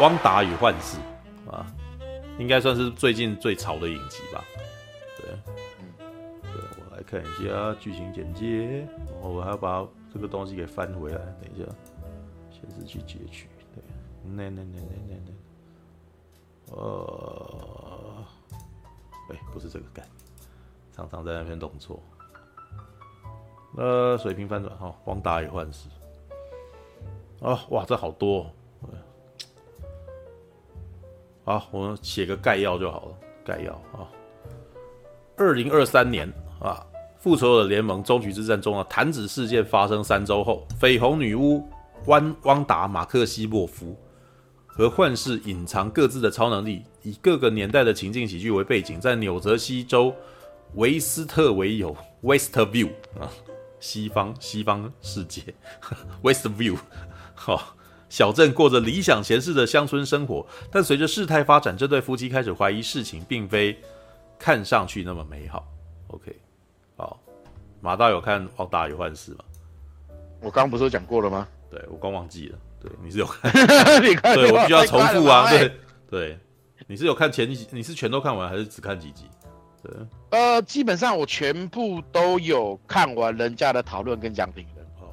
汪达与幻视啊，应该算是最近最潮的影集吧？对，嗯，对，我来看一下剧情简介，然后我还要把这个东西给翻回来。等一下，先是去截取。对，那那那那那那，呃，哎，不是这个干，常常在那边弄错。呃，水平翻转哈，汪达与幻视。啊，哇，这好多哦。好，我们写个概要就好了。概要啊，二零二三年啊，复仇者联盟终局之战中啊弹指事件发生三周后，绯红女巫汪汪达马克西莫夫和幻视隐藏各自的超能力，以各个年代的情境喜剧为背景，在纽泽西州维斯特维尤 （Westview） 啊，西方西方世界 （Westview） 好。小镇过着理想闲适的乡村生活，但随着事态发展，这对夫妻开始怀疑事情并非看上去那么美好。OK，好，马大有看《汪达与幻视》吗？我刚刚不是讲过了吗？对，我刚忘记了。对，你是有看？你看对，我必须要重复啊。对对，你是有看前几？你是全都看完还是只看几集？对，呃，基本上我全部都有看完人家的讨论跟讲评。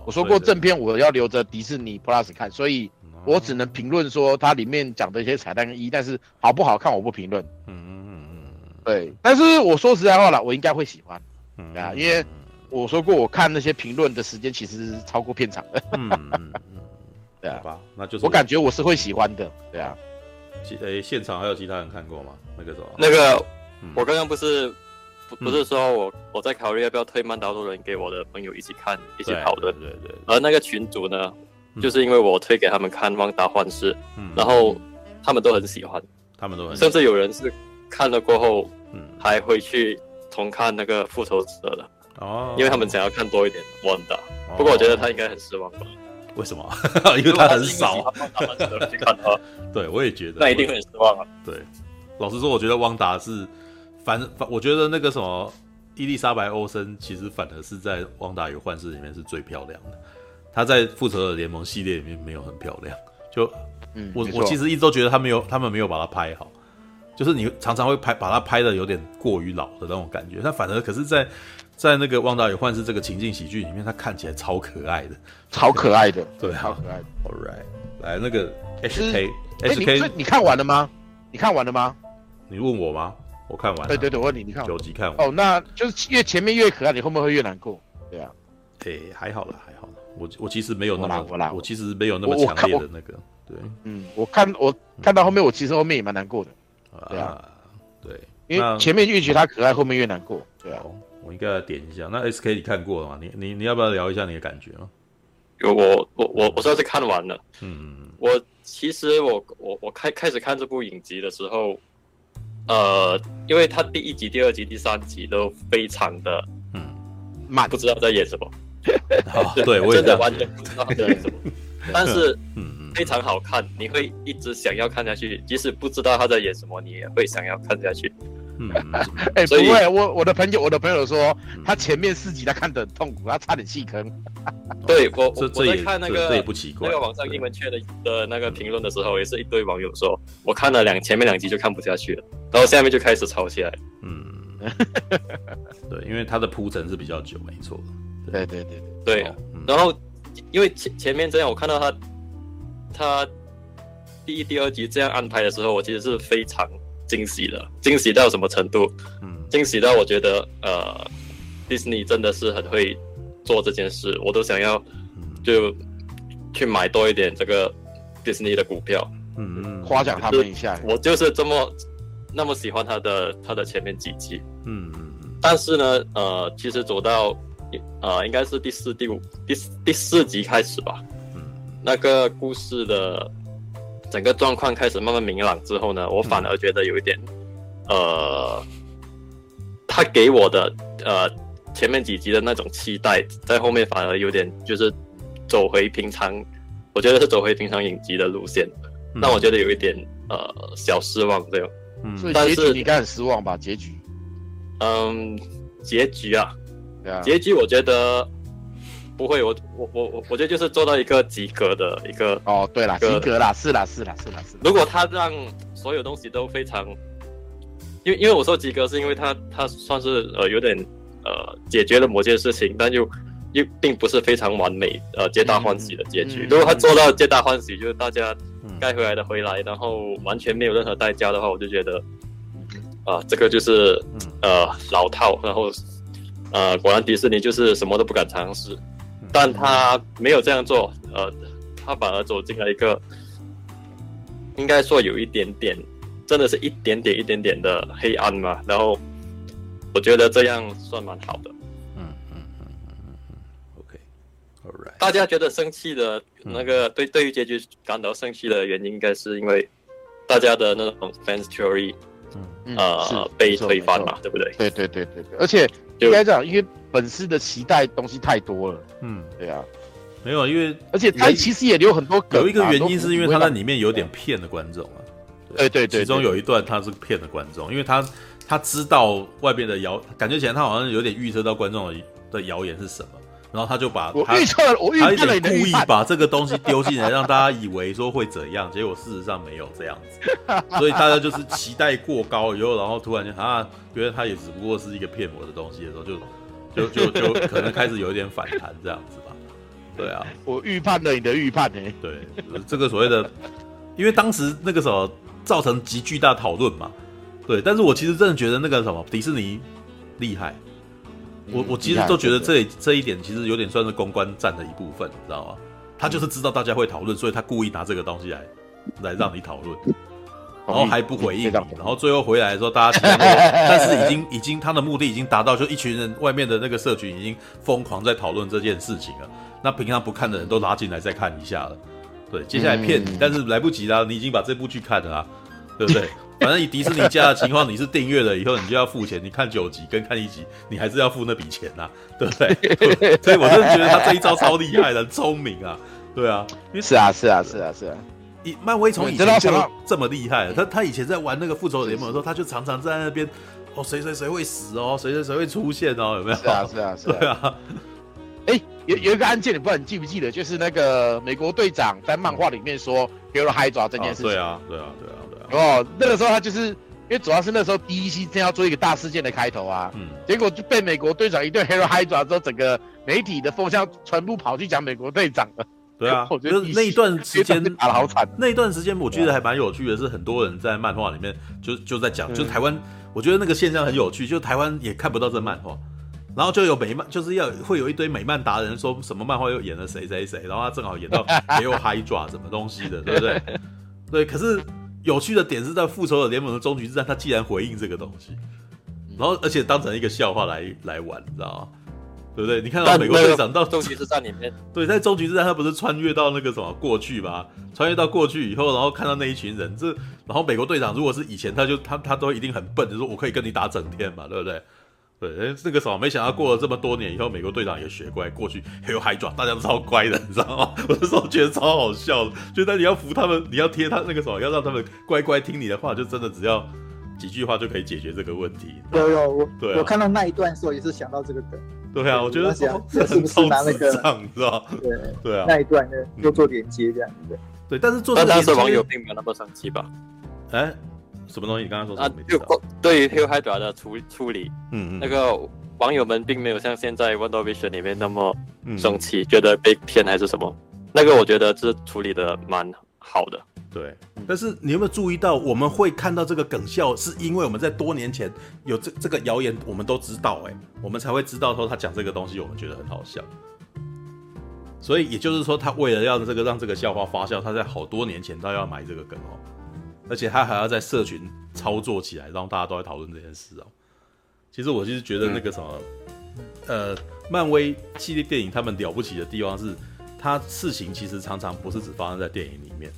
我说过正片我要留着迪士尼 Plus 看，所以我只能评论说它里面讲的一些彩蛋跟一，但是好不好看我不评论。嗯嗯嗯嗯，对。但是我说实在话了，我应该会喜欢。嗯啊，因为我说过我看那些评论的时间其实是超过片场的。嗯嗯嗯，对啊，那就是我感觉我是会喜欢的。对啊。其诶，现场还有其他人看过吗？那个什么？那个我刚刚不是。不是说我我在考虑要不要推《曼达洛人》给我的朋友一起看，一起讨论。对对对。而那个群主呢，就是因为我推给他们看《旺达幻视》，然后他们都很喜欢，他们都很，甚至有人是看了过后，嗯，还会去重看那个《复仇者》的哦，因为他们想要看多一点旺达。不过我觉得他应该很失望吧？为什么？因为他很少。去看他。对，我也觉得。那一定会很失望啊。对，老实说，我觉得汪达是。反反，我觉得那个什么伊丽莎白·欧森，其实反而是在《旺达与幻视》里面是最漂亮的。她在《复仇者联盟》系列里面没有很漂亮，就，嗯，我我其实一直都觉得他没有，他们没有把它拍好，就是你常常会拍把它拍的有点过于老的那种感觉。那反而可是在，在在那个《旺达与幻视》这个情境喜剧里面，她看起来超可爱的，超可爱的，对，超可爱的。All right，来那个 HK HK，你看完了吗？你看完了吗？你问我吗？我看完了，对对对，我问你，你看九集看完。哦，那就是越前面越可爱，你后面会越难过，对啊，哎，还好了，还好了，我我其实没有那么，我我其实没有那么强烈的那个，对，嗯，我看我看到后面，我其实后面也蛮难过的，对啊，对，因为前面越觉得他可爱，后面越难过，对啊，我应该来点一下，那 SK 你看过了吗？你你你要不要聊一下你的感觉啊？有我我我我算是看完了，嗯，我其实我我我开开始看这部影集的时候。呃，因为他第一集、第二集、第三集都非常的嗯慢，不知道在演什么。对，我真的完全不知道在演什么。但是嗯，非常好看，你会一直想要看下去，即使不知道他在演什么，你也会想要看下去。嗯，哎，不会，我我的朋友，我的朋友说他前面四集他看得很痛苦，他差点弃坑。对我，我在看那个这也不奇怪，那个网上英文圈的的那个评论的时候，也是一堆网友说，我看了两前面两集就看不下去了，然后下面就开始吵起来。嗯，对，因为他的铺陈是比较久，没错。对对对对，然后因为前前面这样，我看到他他第一、第二集这样安排的时候，我其实是非常。惊喜了，惊喜到什么程度？嗯，惊喜到我觉得，呃，，Disney 真的是很会做这件事，我都想要就去买多一点这个 Disney 的股票。嗯嗯，夸奖他们一下。我就是这么那么喜欢他的他的前面几集。嗯嗯嗯。但是呢，呃，其实走到呃，应该是第四、第五、第第四集开始吧。嗯，那个故事的。整个状况开始慢慢明朗之后呢，我反而觉得有一点，嗯、呃，他给我的呃前面几集的那种期待，在后面反而有点就是走回平常，我觉得是走回平常影集的路线，那、嗯、我觉得有一点呃小失望这样。嗯，所以结局你应该很失望吧？结局，嗯，结局啊，结局我觉得不会，我我我我我觉得就是做到一个及格的一个哦，对啦，及格啦，是啦是啦是啦是。如果他让所有东西都非常，因为因为我说及格是因为他他算是呃有点呃解决了某件事情，但又又并不是非常完美呃皆大欢喜的结局。如果他做到皆大欢喜，就是大家该回来的回来，然后完全没有任何代价的话，我就觉得啊、呃、这个就是呃老套，然后。呃，果然迪士尼就是什么都不敢尝试，但他没有这样做，呃，他反而走进了一个，应该说有一点点，真的是一点点一点点的黑暗嘛。然后我觉得这样算蛮好的。嗯嗯嗯嗯嗯。OK，All right。大家觉得生气的那个，对对于结局感到生气的原因，应该是因为大家的那种 fans theory，嗯呃，被推翻嘛，对不对？对对对对对，而且。应该这样，因为粉丝的期待东西太多了。嗯，对啊，没有，因为而且他其实也留很多梗。有一个原因是因为他在里面有点骗了观众啊。对对对，其中有一段他是骗了观众，因为他他知道外边的谣，感觉起来他好像有点预测到观众的的谣言是什么，然后他就把我预测了，我预测了，他故意把这个东西丢进来，让大家以为说会怎样，结果事实上没有这样子，所以大家就是期待过高以后，然后突然间啊。觉得他也只不过是一个骗我的东西的时候，就就就就可能开始有一点反弹这样子吧。对啊，我预判了你的预判呢。对，这个所谓的，因为当时那个时候造成极巨大讨论嘛。对，但是我其实真的觉得那个什么迪士尼厉害。我我其实都觉得这这一点其实有点算是公关战的一部分，你知道吗？他就是知道大家会讨论，所以他故意拿这个东西来来让你讨论。然后还不回应，然后最后回来的时候，大家 但是已经已经他的目的已经达到，就一群人外面的那个社群已经疯狂在讨论这件事情了。那平常不看的人都拉进来再看一下了。对，接下来骗你，但是来不及了，你已经把这部剧看了啊，对不对？反正以迪士尼家的情况，你是订阅了以后，你就要付钱。你看九集跟看一集，你还是要付那笔钱呐，对不对？所以我真的觉得他这一招超厉害的，聪明啊，对啊，是啊，是啊，是啊，是啊。以漫威从以前就这么厉害，他他以前在玩那个复仇者联盟的时候，他就常常在那边，哦，谁谁谁会死哦，谁谁谁会出现哦，有没有？是啊是啊是啊。对啊。哎，有有一个案件，你不知道你记不记得，就是那个美国队长在漫画里面说给了海爪这件事情。对啊对啊对啊。哦，那个时候他就是因为主要是那时候 DC 正要做一个大事件的开头啊，嗯，结果就被美国队长一对 Hero Hydra 之后，整个媒体的风向全部跑去讲美国队长了。对啊，我觉得那一段时间打得好惨。那一段时间我觉得还蛮有趣的，是很多人在漫画里面就就在讲，就台湾，我觉得那个现象很有趣，就台湾也看不到这漫画，然后就有美漫，就是要会有一堆美漫达人说什么漫画又演了谁谁谁，然后他正好演到也有 Hydra 什么东西的，对不对？对，可是有趣的点是在复仇者联盟的终局之战，他既然回应这个东西，然后而且当成一个笑话来来玩，你知道吗？对不对？你看到美国队长到终局之战里面，对，在终局之战他不是穿越到那个什么过去吗？穿越到过去以后，然后看到那一群人，这然后美国队长如果是以前，他就他他都一定很笨，就说我可以跟你打整天嘛，对不对？对，那个时候没想到过了这么多年以后，美国队长也学乖，过去还有海爪，大家都超乖的，你知道吗？我那时候觉得超好笑的，觉得你要服他们，你要贴他那个什么，要让他们乖乖听你的话，就真的只要几句话就可以解决这个问题。有有我，对、啊，我看到那一段的时候也是想到这个梗。对啊，我觉得这是不是拿那个，知道对对啊，那一段呢又做连接这样子。对，但是做这个连接，网友并没有那么生气吧？哎，什么东西？你刚刚说什么？啊，就对于 Hail Hydra 的处处理，嗯嗯，那个网友们并没有像现在 Wonder Vision 里面那么生气，觉得被骗还是什么？那个我觉得这处理的蛮好的。对，但是你有没有注意到，我们会看到这个梗笑，是因为我们在多年前有这这个谣言，我们都知道，哎，我们才会知道说他讲这个东西，我们觉得很好笑。所以也就是说，他为了要这个让这个笑话发酵，他在好多年前都要买这个梗哦，而且他还要在社群操作起来，让大家都在讨论这件事哦。其实我就是觉得那个什么，呃，漫威系列电影他们了不起的地方是，他事情其实常常不是只发生在电影里面。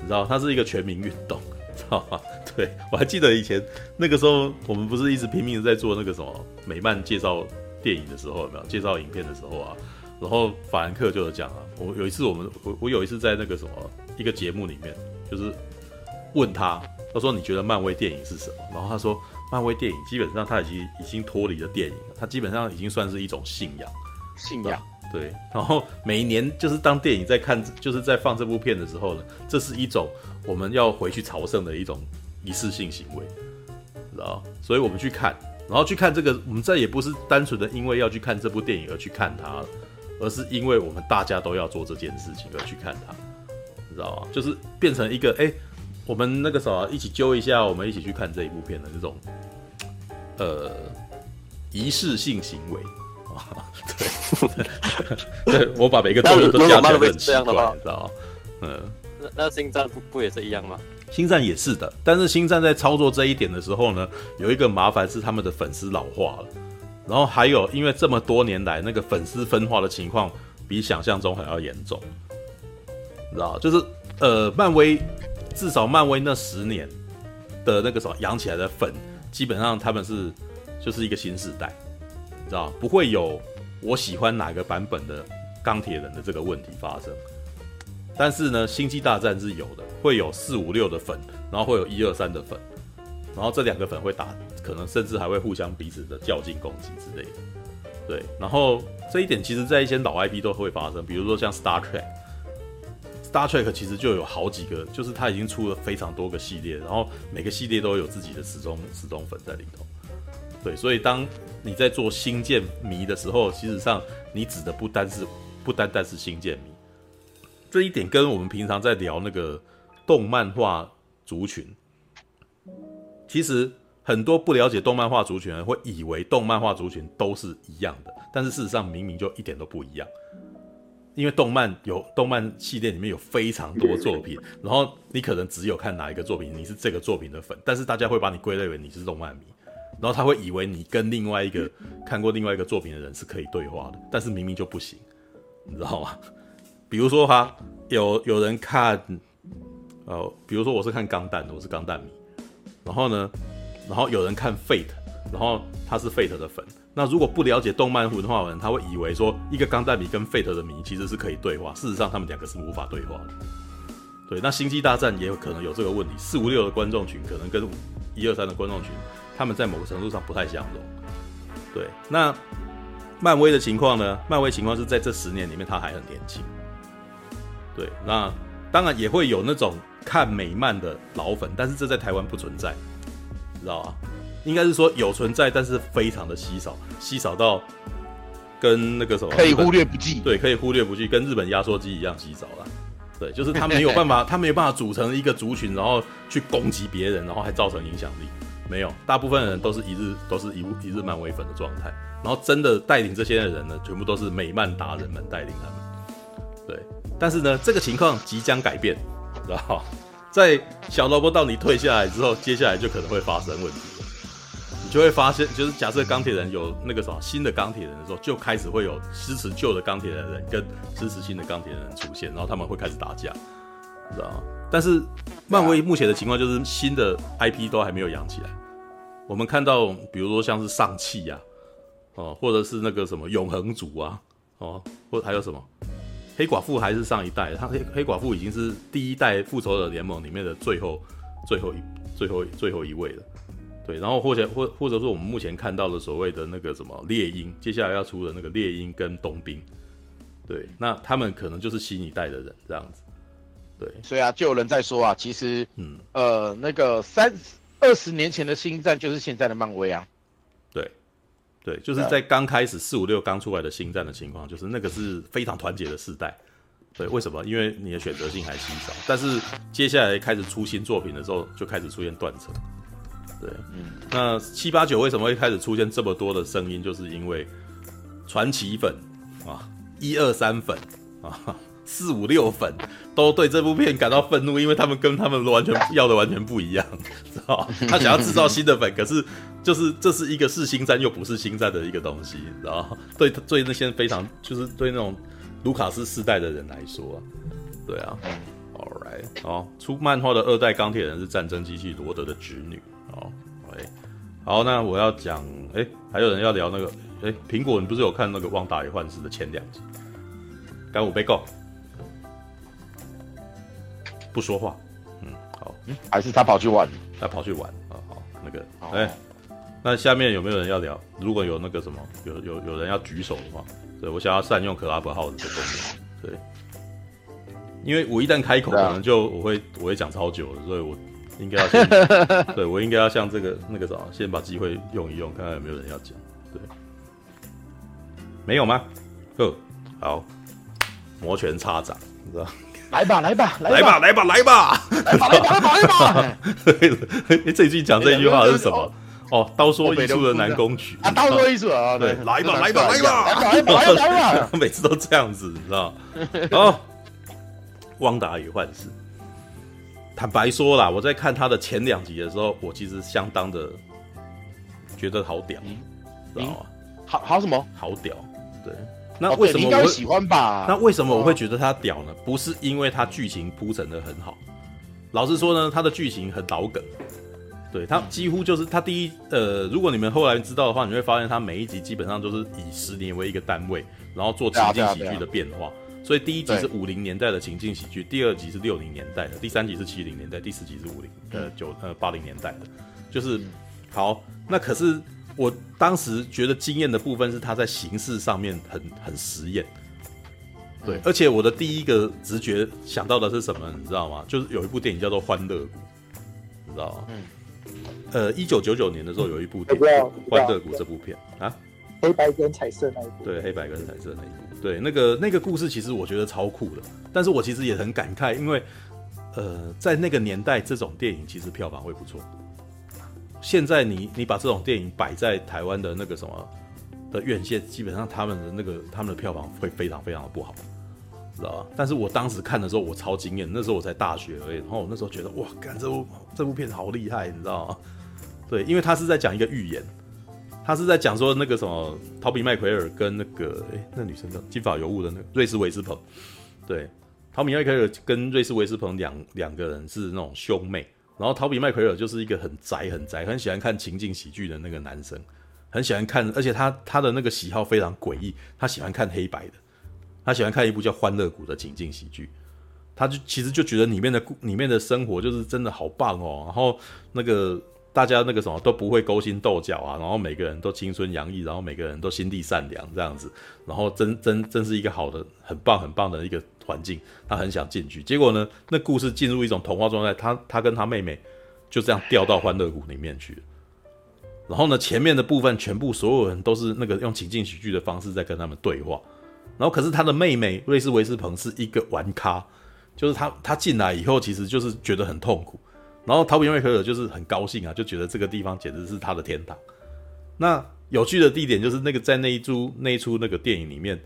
你知道，它是一个全民运动，知道吗？对，我还记得以前那个时候，我们不是一直拼命在做那个什么美漫介绍电影的时候，有没有介绍影片的时候啊？然后法兰克就有讲啊，我有一次我们我我有一次在那个什么一个节目里面，就是问他，他说你觉得漫威电影是什么？然后他说漫威电影基本上他已经已经脱离了电影了，它基本上已经算是一种信仰，信仰。对，然后每一年就是当电影在看，就是在放这部片的时候呢，这是一种我们要回去朝圣的一种仪式性行为，知道？所以我们去看，然后去看这个，我们再也不是单纯的因为要去看这部电影而去看它了，而是因为我们大家都要做这件事情而去看它，知道吗？就是变成一个哎。我们那个时候一起揪一下，我们一起去看这一部片的这种，呃，仪式性行为啊，对，对，我把每个动作都加起来很奇怪，你知道吗？嗯，那那星战不不也是一样吗？星战也是的，但是星战在操作这一点的时候呢，有一个麻烦是他们的粉丝老化了，然后还有因为这么多年来那个粉丝分化的情况比想象中还要严重，你知道，就是呃，漫威。至少漫威那十年的那个什么养起来的粉，基本上他们是就是一个新时代，你知道不会有我喜欢哪个版本的钢铁人的这个问题发生。但是呢，星际大战是有的，会有四五六的粉，然后会有一二三的粉，然后这两个粉会打，可能甚至还会互相彼此的较劲攻击之类的。对，然后这一点其实在一些老 IP 都会发生，比如说像 Star Trek。Star Trek 其实就有好几个，就是它已经出了非常多个系列，然后每个系列都有自己的死忠死忠粉在里头。对，所以当你在做星舰迷的时候，其实上你指的不单是不单单是星舰迷，这一点跟我们平常在聊那个动漫画族群，其实很多不了解动漫画族群的人会以为动漫画族群都是一样的，但是事实上明明就一点都不一样。因为动漫有动漫系列里面有非常多作品，然后你可能只有看哪一个作品，你是这个作品的粉，但是大家会把你归类为你是动漫迷，然后他会以为你跟另外一个看过另外一个作品的人是可以对话的，但是明明就不行，你知道吗？比如说哈，有有人看，呃，比如说我是看钢弹的，我是钢弹迷，然后呢，然后有人看 Fate，然后他是 Fate 的粉。那如果不了解动漫文化的人，他会以为说一个钢弹迷跟 Fate 的迷其实是可以对话，事实上他们两个是无法对话的。对，那星际大战也有可能有这个问题，四五六的观众群可能跟一二三的观众群，他们在某个程度上不太相容。对，那漫威的情况呢？漫威情况是在这十年里面他还很年轻。对，那当然也会有那种看美漫的老粉，但是这在台湾不存在，知道吧？应该是说有存在，但是非常的稀少，稀少到跟那个什么可以忽略不计。对，可以忽略不计，跟日本压缩机一样稀少了。对，就是他没有办法，他没有办法组成一个族群，然后去攻击别人，然后还造成影响力。没有，大部分人都是一日都是一一日漫威粉的状态。然后真的带领这些的人呢，全部都是美漫达人们带领他们。对，但是呢，这个情况即将改变，知道在小萝卜到你退下来之后，接下来就可能会发生问题。就会发现，就是假设钢铁人有那个什么新的钢铁人的时候，就开始会有支持旧的钢铁人的人跟支持新的钢铁人出现，然后他们会开始打架，知道吗？但是漫威目前的情况就是新的 IP 都还没有养起来。我们看到，比如说像是上汽呀，哦，或者是那个什么永恒族啊，哦，或还有什么黑寡妇还是上一代，他黑黑寡妇已经是第一代复仇者联盟里面的最后最后一最后最后一位了。对，然后或者或或者说我们目前看到的所谓的那个什么猎鹰，接下来要出的那个猎鹰跟冬兵，对，那他们可能就是新一代的人这样子，对，所以啊，就有人在说啊，其实，嗯，呃，那个三二十年前的星战就是现在的漫威啊，对，对，就是在刚开始四五六刚出来的星战的情况，就是那个是非常团结的世代，对，为什么？因为你的选择性还稀少，但是接下来开始出新作品的时候，就开始出现断层。对，嗯，那七八九为什么会开始出现这么多的声音？就是因为传奇粉啊，一二三粉啊，四五六粉都对这部片感到愤怒，因为他们跟他们完全要的完全不一样，知道他想要制造新的粉，可是就是这是一个是星战又不是星战的一个东西，然后对对那些非常就是对那种卢卡斯世代的人来说，对啊，All right，好，出漫画的二代钢铁人是战争机器罗德的侄女。好，那我要讲，哎、欸，还有人要聊那个，哎、欸，苹果，你不是有看那个《旺达与幻视》的前两集？干五被告，不说话，嗯，好，嗯。还是他跑去玩，他跑去玩。啊，好，那个，哎、欸，那下面有没有人要聊？如果有那个什么，有有有人要举手的话，对，我想要善用 Clubhouse 的功能，对，因为我一旦开口，可能就我会我会讲超久了，所以我应该要先，对我应该要像这个那个什么，先把机会用一用，看看有没有人要讲，对，没有吗？哦，好，摩拳擦掌，你知道。来吧，来吧，来吧，来吧，来吧，来吧，来吧，来吧！哎，这句讲这句话是什么？哦，刀说艺术的南宫曲啊，刀说艺术啊，对，来吧，来吧，来吧，来吧，来吧！每次都这样子，你知道？哦，汪达与幻视。坦白说啦，我在看他的前两集的时候，我其实相当的觉得好屌，知道吗？好好什么？好屌，对。那为什么我会喜欢吧？那为什么我会觉得他屌呢？不是因为他剧情铺陈的很好，老实说呢，他的剧情很老梗。对，他几乎就是他第一呃，如果你们后来知道的话，你会发现他每一集基本上都是以十年为一个单位，然后做情景喜剧的变化。所以第一集是五零年代的情境喜剧，第二集是六零年代的，第三集是七零年代，第四集是五零呃九呃八零年代的，就是好。那可是。我当时觉得惊艳的部分是他在形式上面很很实验，对，而且我的第一个直觉想到的是什么，你知道吗？就是有一部电影叫做《欢乐谷》，你知道吗？嗯。呃，一九九九年的时候有一部电影《欢乐谷》这部片啊，黑白跟彩色那一部。对，黑白跟彩色那一部。对，那个那个故事其实我觉得超酷的，但是我其实也很感慨，因为呃，在那个年代，这种电影其实票房会不错。现在你你把这种电影摆在台湾的那个什么的院线，基本上他们的那个他们的票房会非常非常的不好，知道吧？但是我当时看的时候，我超惊艳，那时候我才大学而已，然后我那时候觉得哇，干这部这部片好厉害，你知道吗？对，因为他是在讲一个预言，他是在讲说那个什么陶比麦奎尔跟那个哎那女生叫金发尤物的那个瑞斯维斯彭，对，陶比麦奎尔跟瑞斯维斯彭两两个人是那种兄妹。然后陶比麦奎尔就是一个很宅、很宅，很喜欢看情景喜剧的那个男生，很喜欢看，而且他他的那个喜好非常诡异，他喜欢看黑白的，他喜欢看一部叫《欢乐谷》的情景喜剧，他就其实就觉得里面的里面的生活就是真的好棒哦，然后那个大家那个什么都不会勾心斗角啊，然后每个人都青春洋溢，然后每个人都心地善良这样子，然后真真真是一个好的、很棒、很棒的一个。环境，他很想进去，结果呢，那故事进入一种童话状态，他他跟他妹妹就这样掉到欢乐谷里面去。然后呢，前面的部分全部所有人都是那个用情境喜剧的方式在跟他们对话。然后可是他的妹妹瑞斯维斯彭是一个玩咖，就是他他进来以后其实就是觉得很痛苦。然后陶比麦奎尔就是很高兴啊，就觉得这个地方简直是他的天堂。那有趣的地点就是那个在那一出那一出那个电影里面。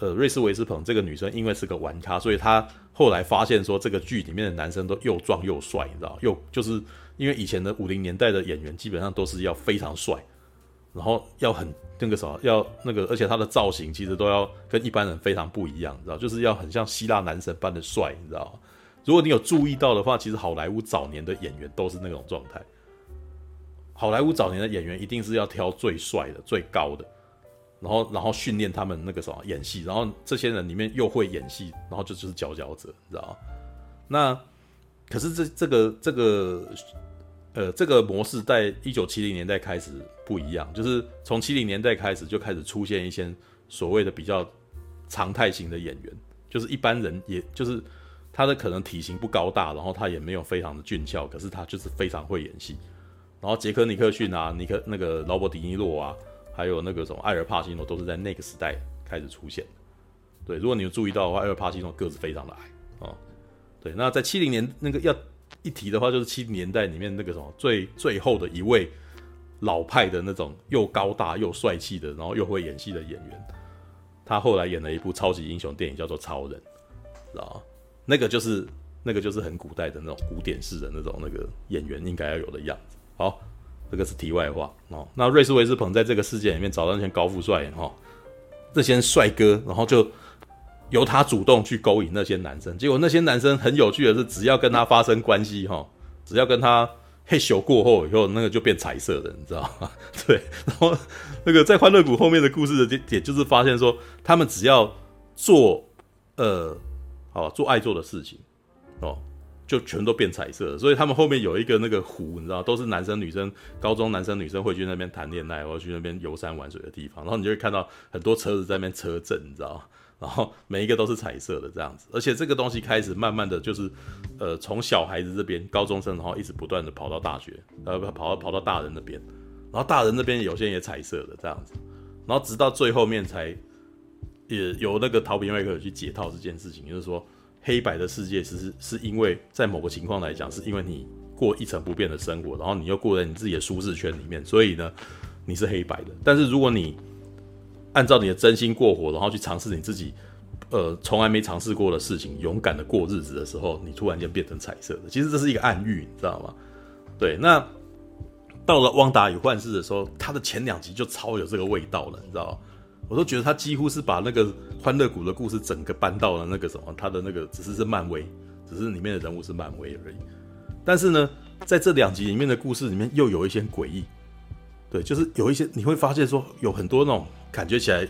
呃，瑞斯维斯彭这个女生因为是个玩咖，所以她后来发现说，这个剧里面的男生都又壮又帅，你知道？又就是因为以前的五零年代的演员基本上都是要非常帅，然后要很那个什么，要那个，而且他的造型其实都要跟一般人非常不一样，你知道？就是要很像希腊男神般的帅，你知道？如果你有注意到的话，其实好莱坞早年的演员都是那种状态。好莱坞早年的演员一定是要挑最帅的、最高的。然后，然后训练他们那个什么演戏，然后这些人里面又会演戏，然后就就是佼佼者，你知道？那可是这这个这个呃这个模式在一九七零年代开始不一样，就是从七零年代开始就开始出现一些所谓的比较常态型的演员，就是一般人也就是他的可能体型不高大，然后他也没有非常的俊俏，可是他就是非常会演戏。然后杰克尼克逊啊，尼克那个劳勃迪尼洛啊。还有那个什么艾尔帕西诺都是在那个时代开始出现的，对，如果你有注意到的话，艾尔帕西诺个子非常的矮啊、哦，对，那在七零年那个要一提的话，就是七零年代里面那个什么最最后的一位老派的那种又高大又帅气的，然后又会演戏的演员，他后来演了一部超级英雄电影叫做《超人》，知道吗？那个就是那个就是很古代的那种古典式的那种那个演员应该要有的样子，好。这个是题外话哦。那瑞斯维斯彭在这个世界里面找到那些高富帅哈，这些帅哥，然后就由他主动去勾引那些男生。结果那些男生很有趣的是，只要跟他发生关系哈，只要跟他嘿咻过后以后，那个就变彩色的，你知道吗？对。然后那个在欢乐谷后面的故事的点点就是发现说，他们只要做呃，哦做爱做的事情哦，就全都变彩色，所以他们后面有一个那个湖，你知道，都是男生女生，高中男生女生会去那边谈恋爱，或者去那边游山玩水的地方，然后你就会看到很多车子在那边车阵，你知道，然后每一个都是彩色的这样子，而且这个东西开始慢慢的就是，呃，从小孩子这边高中生，然后一直不断的跑到大学，呃，跑到跑到大人那边，然后大人那边有些也彩色的这样子，然后直到最后面才也由那个陶比麦克去解套这件事情，就是说。黑白的世界，其实是因为在某个情况来讲，是因为你过一成不变的生活，然后你又过在你自己的舒适圈里面，所以呢，你是黑白的。但是如果你按照你的真心过活，然后去尝试你自己呃从来没尝试过的事情，勇敢的过日子的时候，你突然间变成彩色的。其实这是一个暗喻，你知道吗？对。那到了《汪达与幻视》的时候，它的前两集就超有这个味道了，你知道吗？我都觉得他几乎是把那个欢乐谷的故事整个搬到了那个什么，他的那个只是是漫威，只是里面的人物是漫威而已。但是呢，在这两集里面的故事里面又有一些诡异，对，就是有一些你会发现说有很多那种感觉起来，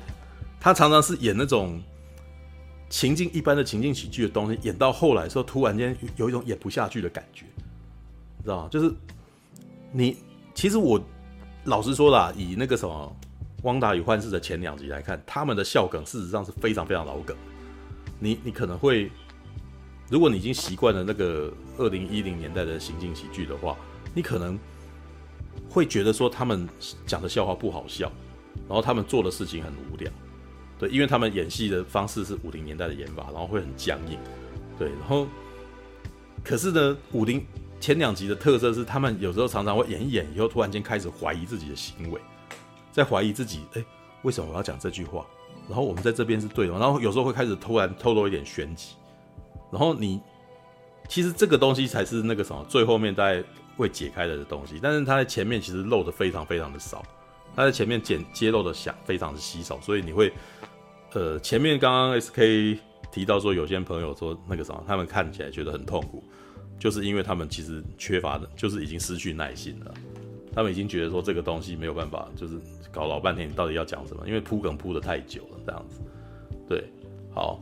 他常常是演那种情境一般的情境喜剧的东西，演到后来的时候突然间有一种演不下去的感觉，你知道吗？就是你其实我老实说啦，以那个什么。《汪达与幻视》的前两集来看，他们的笑梗事实上是非常非常老梗。你你可能会，如果你已经习惯了那个二零一零年代的情境喜剧的话，你可能会觉得说他们讲的笑话不好笑，然后他们做的事情很无聊。对，因为他们演戏的方式是五零年代的演法，然后会很僵硬。对，然后可是呢，五零前两集的特色是，他们有时候常常会演一演以后，突然间开始怀疑自己的行为。在怀疑自己，哎，为什么我要讲这句话？然后我们在这边是对的，然后有时候会开始突然透露一点玄机，然后你其实这个东西才是那个什么最后面大概会解开的东西，但是它在前面其实露的非常非常的少，它在前面简揭露的想非常的稀少，所以你会呃前面刚刚 SK 提到说有些朋友说那个什么他们看起来觉得很痛苦，就是因为他们其实缺乏的就是已经失去耐心了，他们已经觉得说这个东西没有办法就是。搞老半天，你到底要讲什么？因为铺梗铺得太久了，这样子。对，好，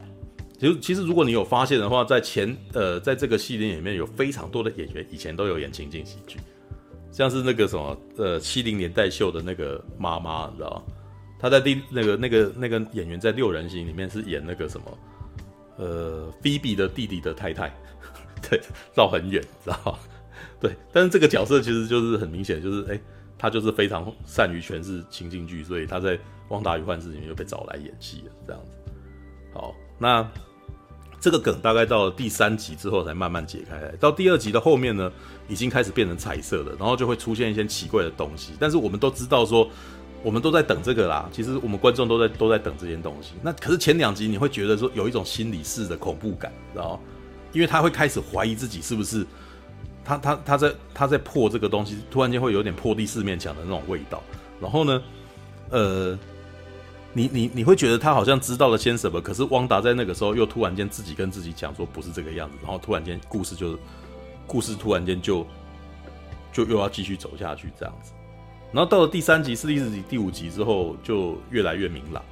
其实其实如果你有发现的话，在前呃，在这个系列里面有非常多的演员以前都有演情景喜剧，像是那个什么呃七零年代秀的那个妈妈，你知道吗？他在第那个那个那个演员在六人行里面是演那个什么呃菲比的弟弟的太太，对，绕很远，知道吗？对，但是这个角色其实就是很明显，就是哎。他就是非常善于诠释情境剧，所以他在《汪达与幻视》里面又被找来演戏了。这样子，好，那这个梗大概到了第三集之后才慢慢解开，到第二集的后面呢，已经开始变成彩色了，然后就会出现一些奇怪的东西。但是我们都知道说，我们都在等这个啦。其实我们观众都在都在等这件东西。那可是前两集你会觉得说有一种心理式的恐怖感，知道？因为他会开始怀疑自己是不是。他他他在他在破这个东西，突然间会有点破第四面墙的那种味道。然后呢，呃，你你你会觉得他好像知道了些什么，可是汪达在那个时候又突然间自己跟自己讲说不是这个样子，然后突然间故事就故事突然间就就又要继续走下去这样子。然后到了第三集、四、第四集、第五集之后，就越来越明朗。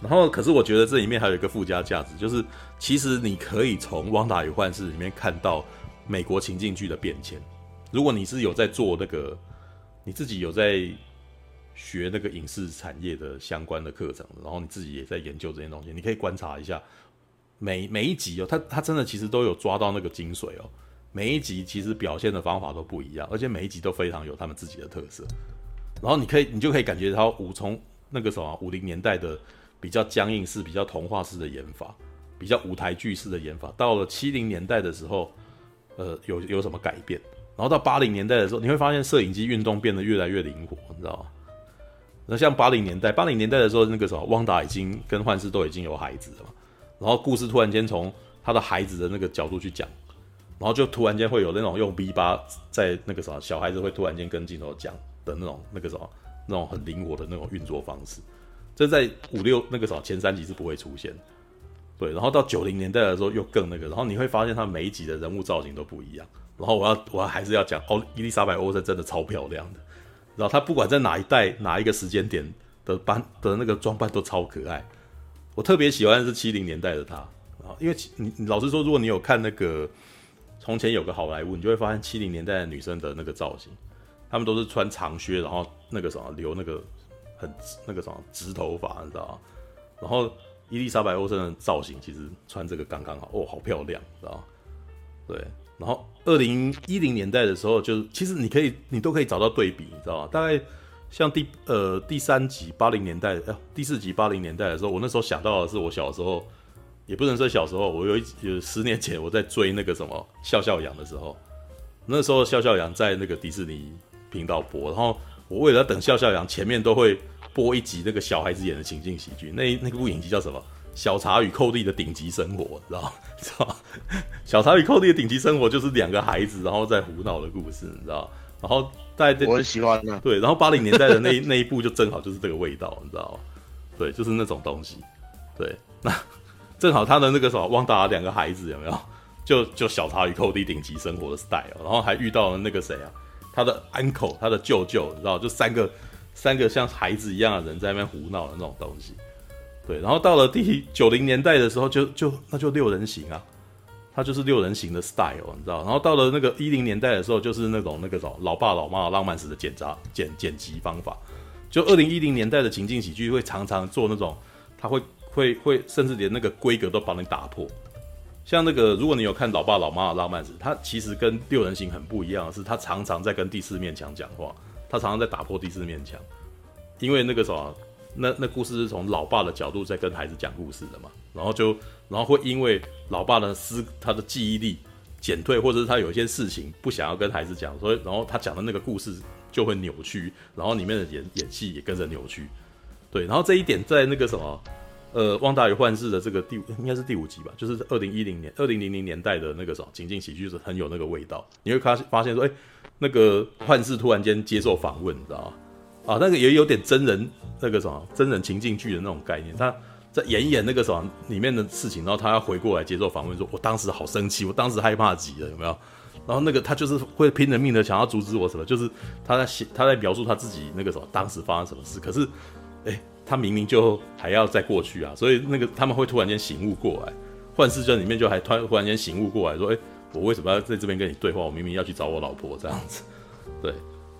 然后，可是我觉得这里面还有一个附加价值，就是其实你可以从《汪达与幻视》里面看到。美国情境剧的变迁，如果你是有在做那个，你自己有在学那个影视产业的相关的课程，然后你自己也在研究这些东西，你可以观察一下每每一集哦，他他真的其实都有抓到那个精髓哦。每一集其实表现的方法都不一样，而且每一集都非常有他们自己的特色。然后你可以，你就可以感觉到五从那个什么五零年代的比较僵硬式、比较童话式的演法，比较舞台剧式的演法，到了七零年代的时候。呃，有有什么改变？然后到八零年代的时候，你会发现摄影机运动变得越来越灵活，你知道吗？那像八零年代，八零年代的时候，那个时候，汪达已经跟幻视都已经有孩子了嘛。然后故事突然间从他的孩子的那个角度去讲，然后就突然间会有那种用 V 八在那个什么小孩子会突然间跟镜头讲的那种那个什么那种很灵活的那种运作方式，这在五六那个时候前三集是不会出现。对，然后到九零年代的时候又更那个，然后你会发现他每一集的人物造型都不一样。然后我要我还是要讲哦，伊丽莎白·欧森真的超漂亮的。然后他不管在哪一代哪一个时间点的扮的那个装扮都超可爱。我特别喜欢是七零年代的他啊，因为你你老实说，如果你有看那个从前有个好莱坞，你就会发现七零年代的女生的那个造型，她们都是穿长靴，然后那个什么留那个很那个什么直头发，你知道吗？然后伊丽莎白·欧森的造型其实穿这个刚刚好，哦，好漂亮，知道吗？对。然后二零一零年代的时候就，就其实你可以你都可以找到对比，你知道吗？大概像第呃第三集八零年代，呃第四集八零年代的时候，我那时候想到的是我小时候。也不能说小时候，我有一有十年前我在追那个什么笑笑羊的时候，那时候笑笑羊在那个迪士尼频道播，然后我为了等笑笑羊，前面都会播一集那个小孩子演的情境喜剧，那那个部影集叫什么？小茶与寇弟的顶级生活，知道 知道？小茶与寇弟的顶级生活就是两个孩子然后在胡闹的故事，你知道？然后在我很喜欢的，对，然后八零年代的那 那一部就正好就是这个味道，你知道？对，就是那种东西，对，那。正好他的那个什么汪达两个孩子有没有？就就小茶与寇弟顶级生活的 style，然后还遇到了那个谁啊？他的 uncle，他的舅舅，你知道？就三个三个像孩子一样的人在那边胡闹的那种东西。对，然后到了第九零年代的时候就，就那就六人行啊，他就是六人行的 style，你知道？然后到了那个一零年代的时候，就是那种那个什么老爸老妈的浪漫史的剪杂剪剪辑方法。就二零一零年代的情境喜剧会常常做那种，他会。会会甚至连那个规格都帮你打破，像那个如果你有看《老爸老妈的浪漫史》，它其实跟六人行很不一样的是，他常常在跟第四面墙讲话，他常常在打破第四面墙，因为那个什么，那那故事是从老爸的角度在跟孩子讲故事的嘛，然后就然后会因为老爸的思他的记忆力减退，或者是他有一些事情不想要跟孩子讲，所以然后他讲的那个故事就会扭曲，然后里面的演演戏也跟着扭曲，对，然后这一点在那个什么。呃，《旺达与幻视》的这个第五应该是第五集吧，就是二零一零年、二零零零年代的那个什么情景喜剧，是很有那个味道。你会发发现说，哎、那个幻视突然间接受访问，你知道吗？啊，那个也有点真人那个什么真人情境剧的那种概念。他在演一演那个什么里面的事情，然后他要回过来接受访问，说：“我当时好生气，我当时害怕极了，有没有？”然后那个他就是会拼了命的想要阻止我什么，就是他在写他在描述他自己那个什么当时发生什么事，可是，哎、他明明就还要再过去啊，所以那个他们会突然间醒悟过来，幻视症里面就还突然突然间醒悟过来说：“诶，我为什么要在这边跟你对话？我明明要去找我老婆这样子。”对，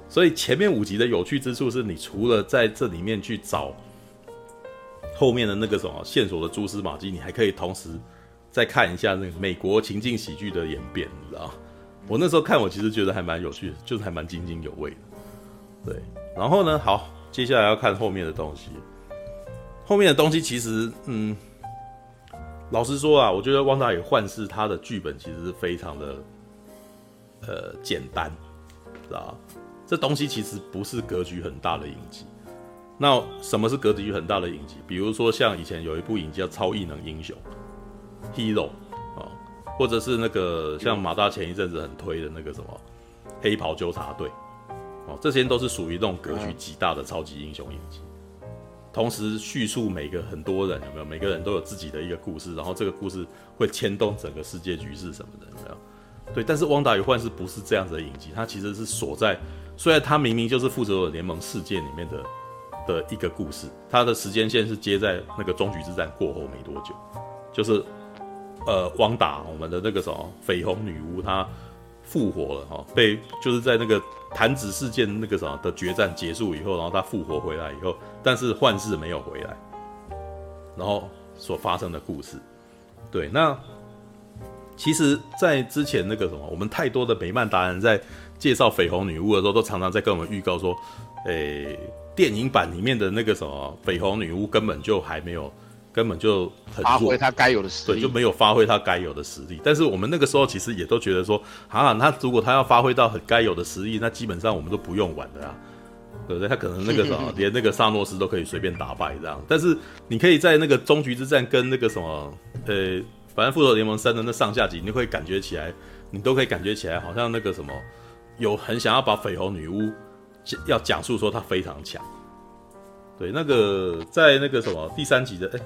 所以前面五集的有趣之处是你除了在这里面去找后面的那个什么线索的蛛丝马迹，你还可以同时再看一下那个美国情境喜剧的演变，你知道？我那时候看，我其实觉得还蛮有趣的，就是还蛮津津有味的。对，然后呢，好，接下来要看后面的东西。后面的东西其实，嗯，老实说啊，我觉得《汪达与幻视》它的剧本其实是非常的，呃，简单，知道？这东西其实不是格局很大的影集。那什么是格局很大的影集？比如说像以前有一部影集叫《超异能英雄》（Hero） 啊，或者是那个像马大前一阵子很推的那个什么《黑袍纠察队》哦，这些都是属于那种格局极大的超级英雄影集。同时叙述每个很多人有没有？每个人都有自己的一个故事，然后这个故事会牵动整个世界局势什么的有没有？对，但是《汪达与幻视》不是这样子的影集，它其实是锁在，虽然它明明就是复仇者联盟世界里面的的一个故事，它的时间线是接在那个终局之战过后没多久，就是呃，汪达我们的那个什么绯红女巫她复活了哈，被就是在那个。弹指事件那个什么的决战结束以后，然后他复活回来以后，但是幻视没有回来，然后所发生的故事，对，那其实，在之前那个什么，我们太多的美漫达人在介绍绯红女巫的时候，都常常在跟我们预告说，诶、电影版里面的那个什么绯红女巫根本就还没有。根本就很发挥他该有的实力，对，就没有发挥他该有的实力。但是我们那个时候其实也都觉得说，啊，他如果他要发挥到很该有的实力，那基本上我们都不用玩的啊，对不对？他可能那个什么，连那个萨诺斯都可以随便打败这样。但是你可以在那个终局之战跟那个什么，呃，反正复仇者联盟三的那上下集，你会感觉起来，你都可以感觉起来，好像那个什么，有很想要把绯红女巫要讲述说她非常强。对，那个在那个什么第三集的，哎。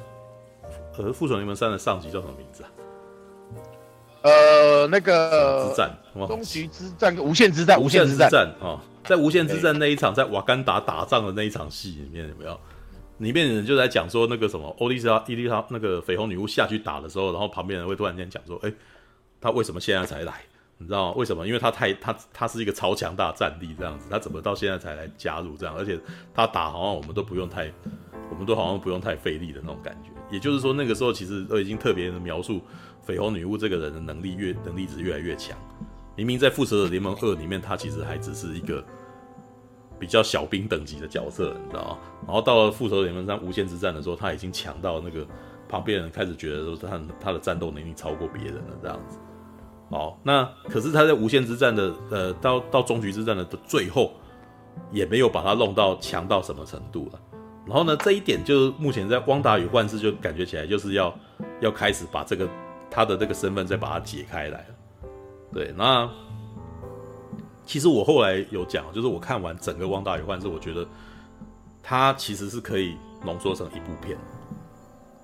呃，复仇联盟三的上集叫什么名字啊？呃，那个之战，终局之战跟无限之战，无限之战啊、哦，在无限之战那一场，在瓦干达打仗的那一场戏里面有没有？里面的人就在讲说那个什么欧丽莎、伊丽莎那个绯红女巫下去打的时候，然后旁边人会突然间讲说，哎，他为什么现在才来？你知道吗？为什么？因为他太他他是一个超强大战力这样子，他怎么到现在才来加入这样？而且他打好像我们都不用太，我们都好像不用太费力的那种感觉。也就是说，那个时候其实都已经特别的描述绯红女巫这个人的能力越能力值越来越强。明明在复仇者联盟二里面，他其实还只是一个比较小兵等级的角色，你知道吗？然后到了复仇者联盟三无限之战的时候，他已经强到那个旁边人开始觉得说他他的战斗能力超过别人了这样子。好，那可是他在无限之战的呃，到到终局之战的最后，也没有把他弄到强到什么程度了。然后呢，这一点就目前在汪达与幻视就感觉起来就是要要开始把这个他的这个身份再把它解开来了。对，那其实我后来有讲，就是我看完整个汪达与幻视，我觉得它其实是可以浓缩成一部片。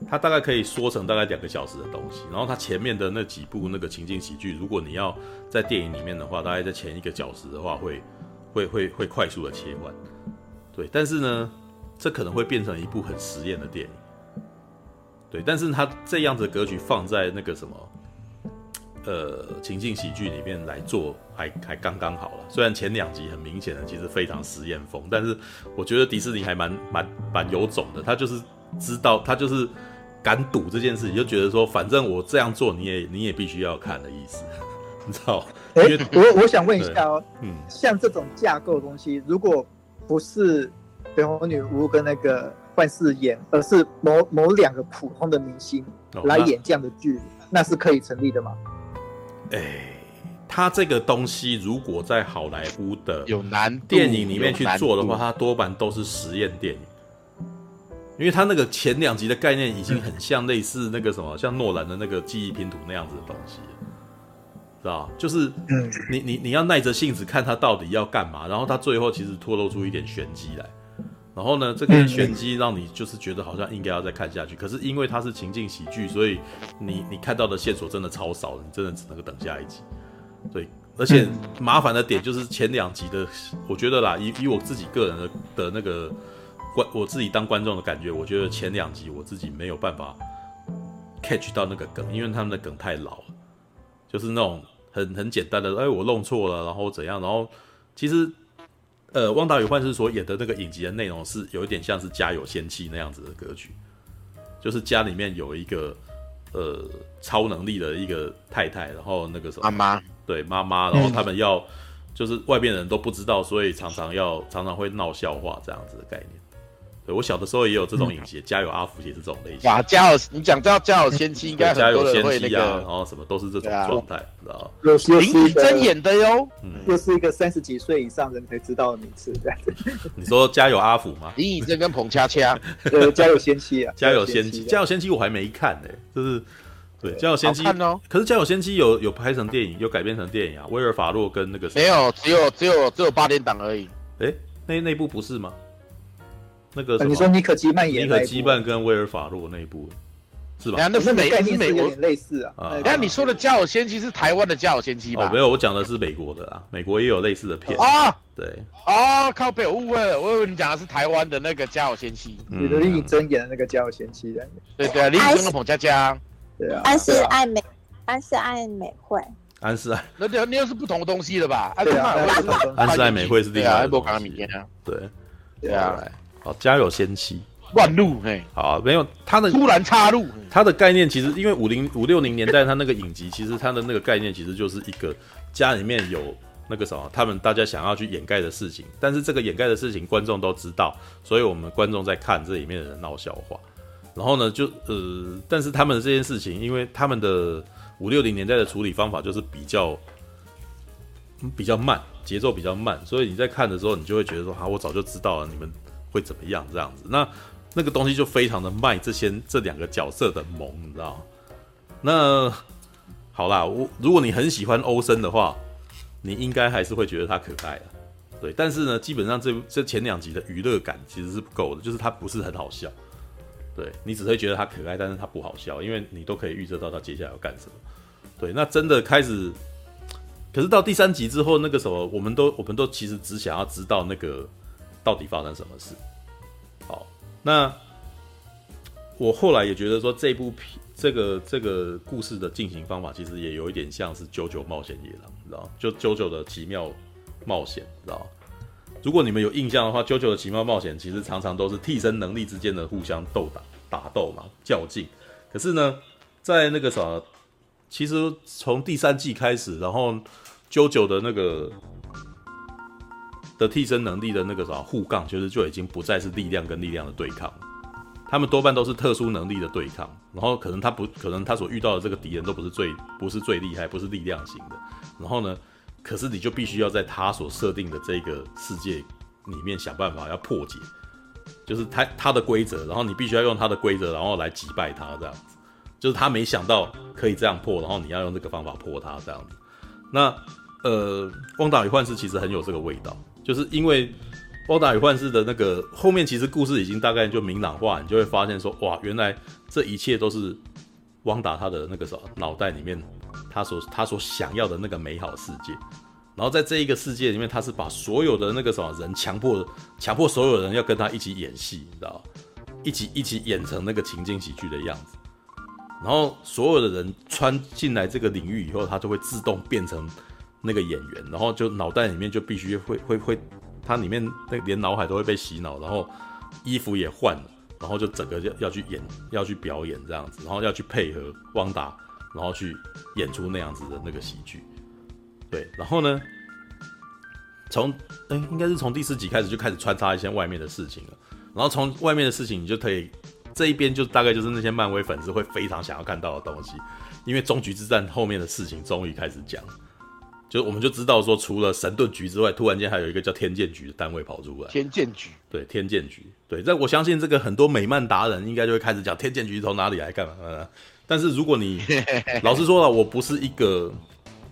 它大概可以缩成大概两个小时的东西，然后它前面的那几部那个情景喜剧，如果你要在电影里面的话，大概在前一个小时的话，会会会会快速的切换，对，但是呢，这可能会变成一部很实验的电影，对，但是它这样子的格局放在那个什么，呃，情境喜剧里面来做还，还还刚刚好了。虽然前两集很明显的其实非常实验风，但是我觉得迪士尼还蛮蛮蛮有种的，他就是。知道他就是敢赌这件事情，就觉得说，反正我这样做，你也你也必须要看的意思，你知道？哎、欸，我我想问一下哦，嗯，像这种架构的东西，如果不是绯红女巫跟那个幻视演，而是某某两个普通的明星来演这样的剧，哦那，那是可以成立的吗？哎、欸，他这个东西如果在好莱坞的有难电影里面去做的话，它多半都是实验电影。因为他那个前两集的概念已经很像类似那个什么，像诺兰的那个记忆拼图那样子的东西，知道？就是你你你要耐着性子看他到底要干嘛，然后他最后其实透露出一点玄机来，然后呢，这个玄机让你就是觉得好像应该要再看下去，可是因为它是情境喜剧，所以你你看到的线索真的超少，你真的只能够等下一集。对，而且麻烦的点就是前两集的，我觉得啦，以以我自己个人的的那个。观我自己当观众的感觉，我觉得前两集我自己没有办法 catch 到那个梗，因为他们的梗太老了，就是那种很很简单的，哎，我弄错了，然后怎样，然后其实，呃，汪达与幻视所演的那个影集的内容是有一点像是家有仙妻那样子的格局，就是家里面有一个呃超能力的一个太太，然后那个什么妈妈，对妈妈，然后他们要就是外边人都不知道，所以常常要常常会闹笑话这样子的概念。对，我小的时候也有这种影集，家有阿福也是这种类型。哇，家有你讲到家有仙妻，应该很多人会那个，然后什么都是这种状态，知道吗？林以真演的哟，嗯，又是一个三十几岁以上人才知道的名词，这样子。你说家有阿福吗？林以真跟彭恰恰，对，家有仙妻啊，家有仙妻，家有仙妻我还没看呢，就是对家有仙妻哦。可是家有仙妻有有拍成电影，有改编成电影啊。威尔法洛跟那个没有，只有只有只有八点档而已。哎，那那部不是吗？那个你说尼可基曼演尼可基曼跟威尔法洛那一部，是吧？那是美，是美国类似啊。啊，那你说的《家有仙妻》是台湾的《家有仙妻》吧？哦，没有，我讲的是美国的啊。美国也有类似的片啊。对啊，靠北，我误会了，我以为你讲的是台湾的那个《家有仙妻》。你的李颖真演的那个《家有仙妻》的。对对啊，林以真跟彭佳佳。对啊。安室爱美，安室爱美惠。安室爱，那那那又是不同的东西了吧？安室爱美惠是另外一部港片啊。对。对啊。好，家有仙妻，乱入嘿，好，没有他的突然插入，他的概念其实因为五零五六零年代他那个影集，其实他的那个概念其实就是一个家里面有那个什么，他们大家想要去掩盖的事情，但是这个掩盖的事情观众都知道，所以我们观众在看这里面的人闹笑话，然后呢就呃，但是他们的这件事情，因为他们的五六零年代的处理方法就是比较比较慢，节奏比较慢，所以你在看的时候，你就会觉得说，啊，我早就知道了，你们。会怎么样？这样子，那那个东西就非常的卖这些这两个角色的萌，你知道吗？那好啦，我如果你很喜欢欧森的话，你应该还是会觉得他可爱的，对。但是呢，基本上这这前两集的娱乐感其实是不够的，就是他不是很好笑，对，你只会觉得他可爱，但是他不好笑，因为你都可以预测到他接下来要干什么。对，那真的开始，可是到第三集之后，那个什么，我们都我们都其实只想要知道那个。到底发生什么事？好，那我后来也觉得说，这部片这个这个故事的进行方法，其实也有一点像是《九九冒险野狼》，你知道就《九九的奇妙冒险》，知道如果你们有印象的话，《九九的奇妙冒险》其实常常都是替身能力之间的互相斗打、打斗嘛，较劲。可是呢，在那个什么，其实从第三季开始，然后九九的那个的替身能力的那个什么互杠，其实就已经不再是力量跟力量的对抗，他们多半都是特殊能力的对抗。然后可能他不可能他所遇到的这个敌人都不是最不是最厉害，不是力量型的。然后呢，可是你就必须要在他所设定的这个世界里面想办法要破解。就是他他的规则，然后你必须要用他的规则，然后来击败他这样子。就是他没想到可以这样破，然后你要用这个方法破他这样子。那呃，汪达与幻视其实很有这个味道，就是因为汪达与幻视的那个后面其实故事已经大概就明朗化，你就会发现说，哇，原来这一切都是汪达他的那个什么脑袋里面他所他所想要的那个美好世界。然后在这一个世界里面，他是把所有的那个什么人强迫，强迫所有人要跟他一起演戏，你知道一起一起演成那个情景喜剧的样子。然后所有的人穿进来这个领域以后，他就会自动变成那个演员，然后就脑袋里面就必须会会会，他里面那连脑海都会被洗脑，然后衣服也换了，然后就整个要要去演，要去表演这样子，然后要去配合汪达，然后去演出那样子的那个喜剧。对，然后呢，从哎，应该是从第四集开始就开始穿插一些外面的事情了。然后从外面的事情，你就可以这一边就大概就是那些漫威粉丝会非常想要看到的东西，因为终局之战后面的事情终于开始讲，就我们就知道说，除了神盾局之外，突然间还有一个叫天剑局的单位跑出来。天剑局，对，天剑局，对，在我相信这个很多美漫达人应该就会开始讲天剑局从哪里来干嘛。但是如果你 老实说了，我不是一个。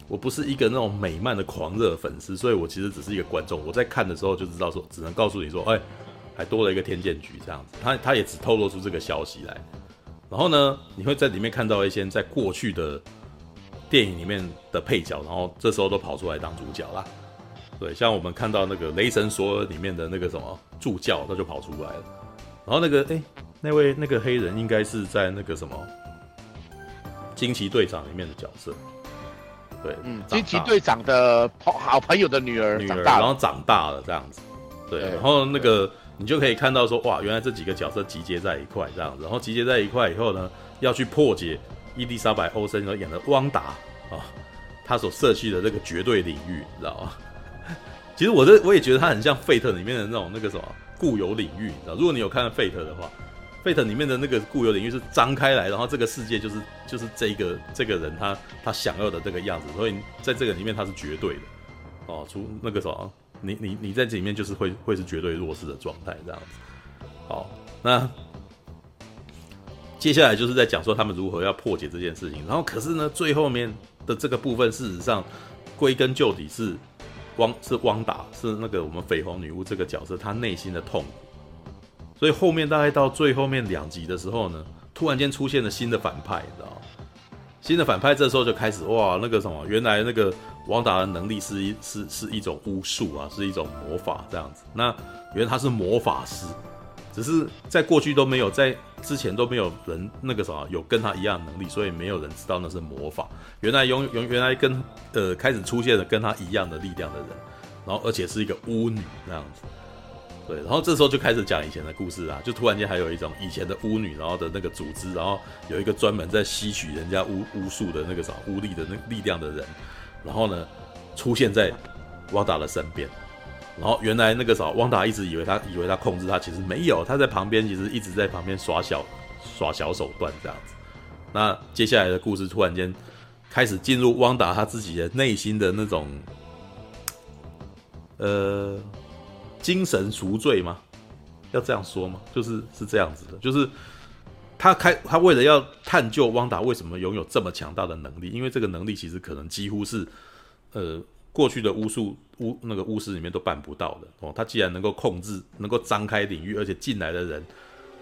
我不是一个那种美漫的狂热粉丝，所以我其实只是一个观众。我在看的时候就知道说，只能告诉你说，哎，还多了一个天剑局这样子。他他也只透露出这个消息来。然后呢，你会在里面看到一些在过去的电影里面的配角，然后这时候都跑出来当主角啦。对，像我们看到那个《雷神索尔》里面的那个什么助教，他就跑出来了。然后那个哎，那位那个黑人应该是在那个什么惊奇队长里面的角色。对，嗯，惊奇队长的好朋友的女儿，女儿，然后长大了这样子，对，然后那个你就可以看到说，哇，原来这几个角色集结在一块这样子，然后集结在一块以后呢，要去破解伊丽莎白·欧森所演的汪达啊，他所设计的这个绝对领域，你知道吗？其实我这我也觉得他很像费特里面的那种那个什么固有领域，你知道，如果你有看 Fate 的话。费特里面的那个固有领域是张开来，然后这个世界就是就是这个这个人他他想要的这个样子，所以在这个里面他是绝对的哦，除那个什么，你你你在这里面就是会会是绝对弱势的状态这样子。好，那接下来就是在讲说他们如何要破解这件事情，然后可是呢，最后面的这个部分事实上归根究底是汪是汪达是那个我们绯红女巫这个角色她内心的痛苦。所以后面大概到最后面两集的时候呢，突然间出现了新的反派，你知道吗？新的反派这时候就开始哇，那个什么，原来那个汪达的能力是一是是一种巫术啊，是一种魔法这样子。那原来他是魔法师，只是在过去都没有，在之前都没有人那个什么有跟他一样能力，所以没有人知道那是魔法。原来原原原来跟呃开始出现了跟他一样的力量的人，然后而且是一个巫女那样子。对，然后这时候就开始讲以前的故事啊，就突然间还有一种以前的巫女，然后的那个组织，然后有一个专门在吸取人家巫巫术的那个啥巫力的那力量的人，然后呢出现在瓦达的身边，然后原来那个啥汪达一直以为他以为他控制他，其实没有，他在旁边其实一直在旁边耍小耍小手段这样子。那接下来的故事突然间开始进入汪达他自己的内心的那种，呃。精神赎罪吗？要这样说吗？就是是这样子的，就是他开他为了要探究汪达为什么拥有这么强大的能力，因为这个能力其实可能几乎是呃过去的巫术巫那个巫师里面都办不到的哦。他既然能够控制，能够张开领域，而且进来的人，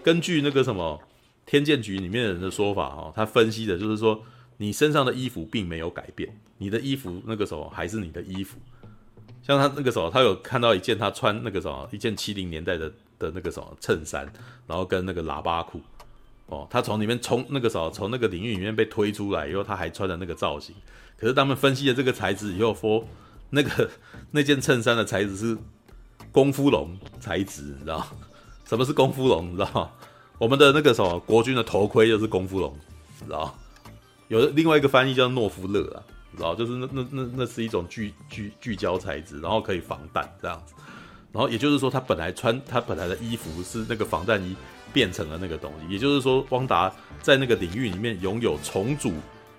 根据那个什么天剑局里面的人的说法哦，他分析的就是说，你身上的衣服并没有改变，你的衣服那个时候还是你的衣服。像他那个时候，他有看到一件他穿那个什么一件七零年代的的那个什么衬衫，然后跟那个喇叭裤，哦，他从里面冲那个时候从那个领域里面被推出来以后，他还穿着那个造型。可是他们分析了这个材质以后，说那个那件衬衫的材质是功夫龙材质，你知道？什么是功夫龙？你知道？我们的那个什么国军的头盔就是功夫龙，你知道？有另外一个翻译叫诺夫勒啊，你知道？就是那那那那是一种聚聚聚焦材质，然后可以防弹这样子。然后也就是说，他本来穿他本来的衣服是那个防弹衣变成了那个东西。也就是说，汪达在那个领域里面拥有重组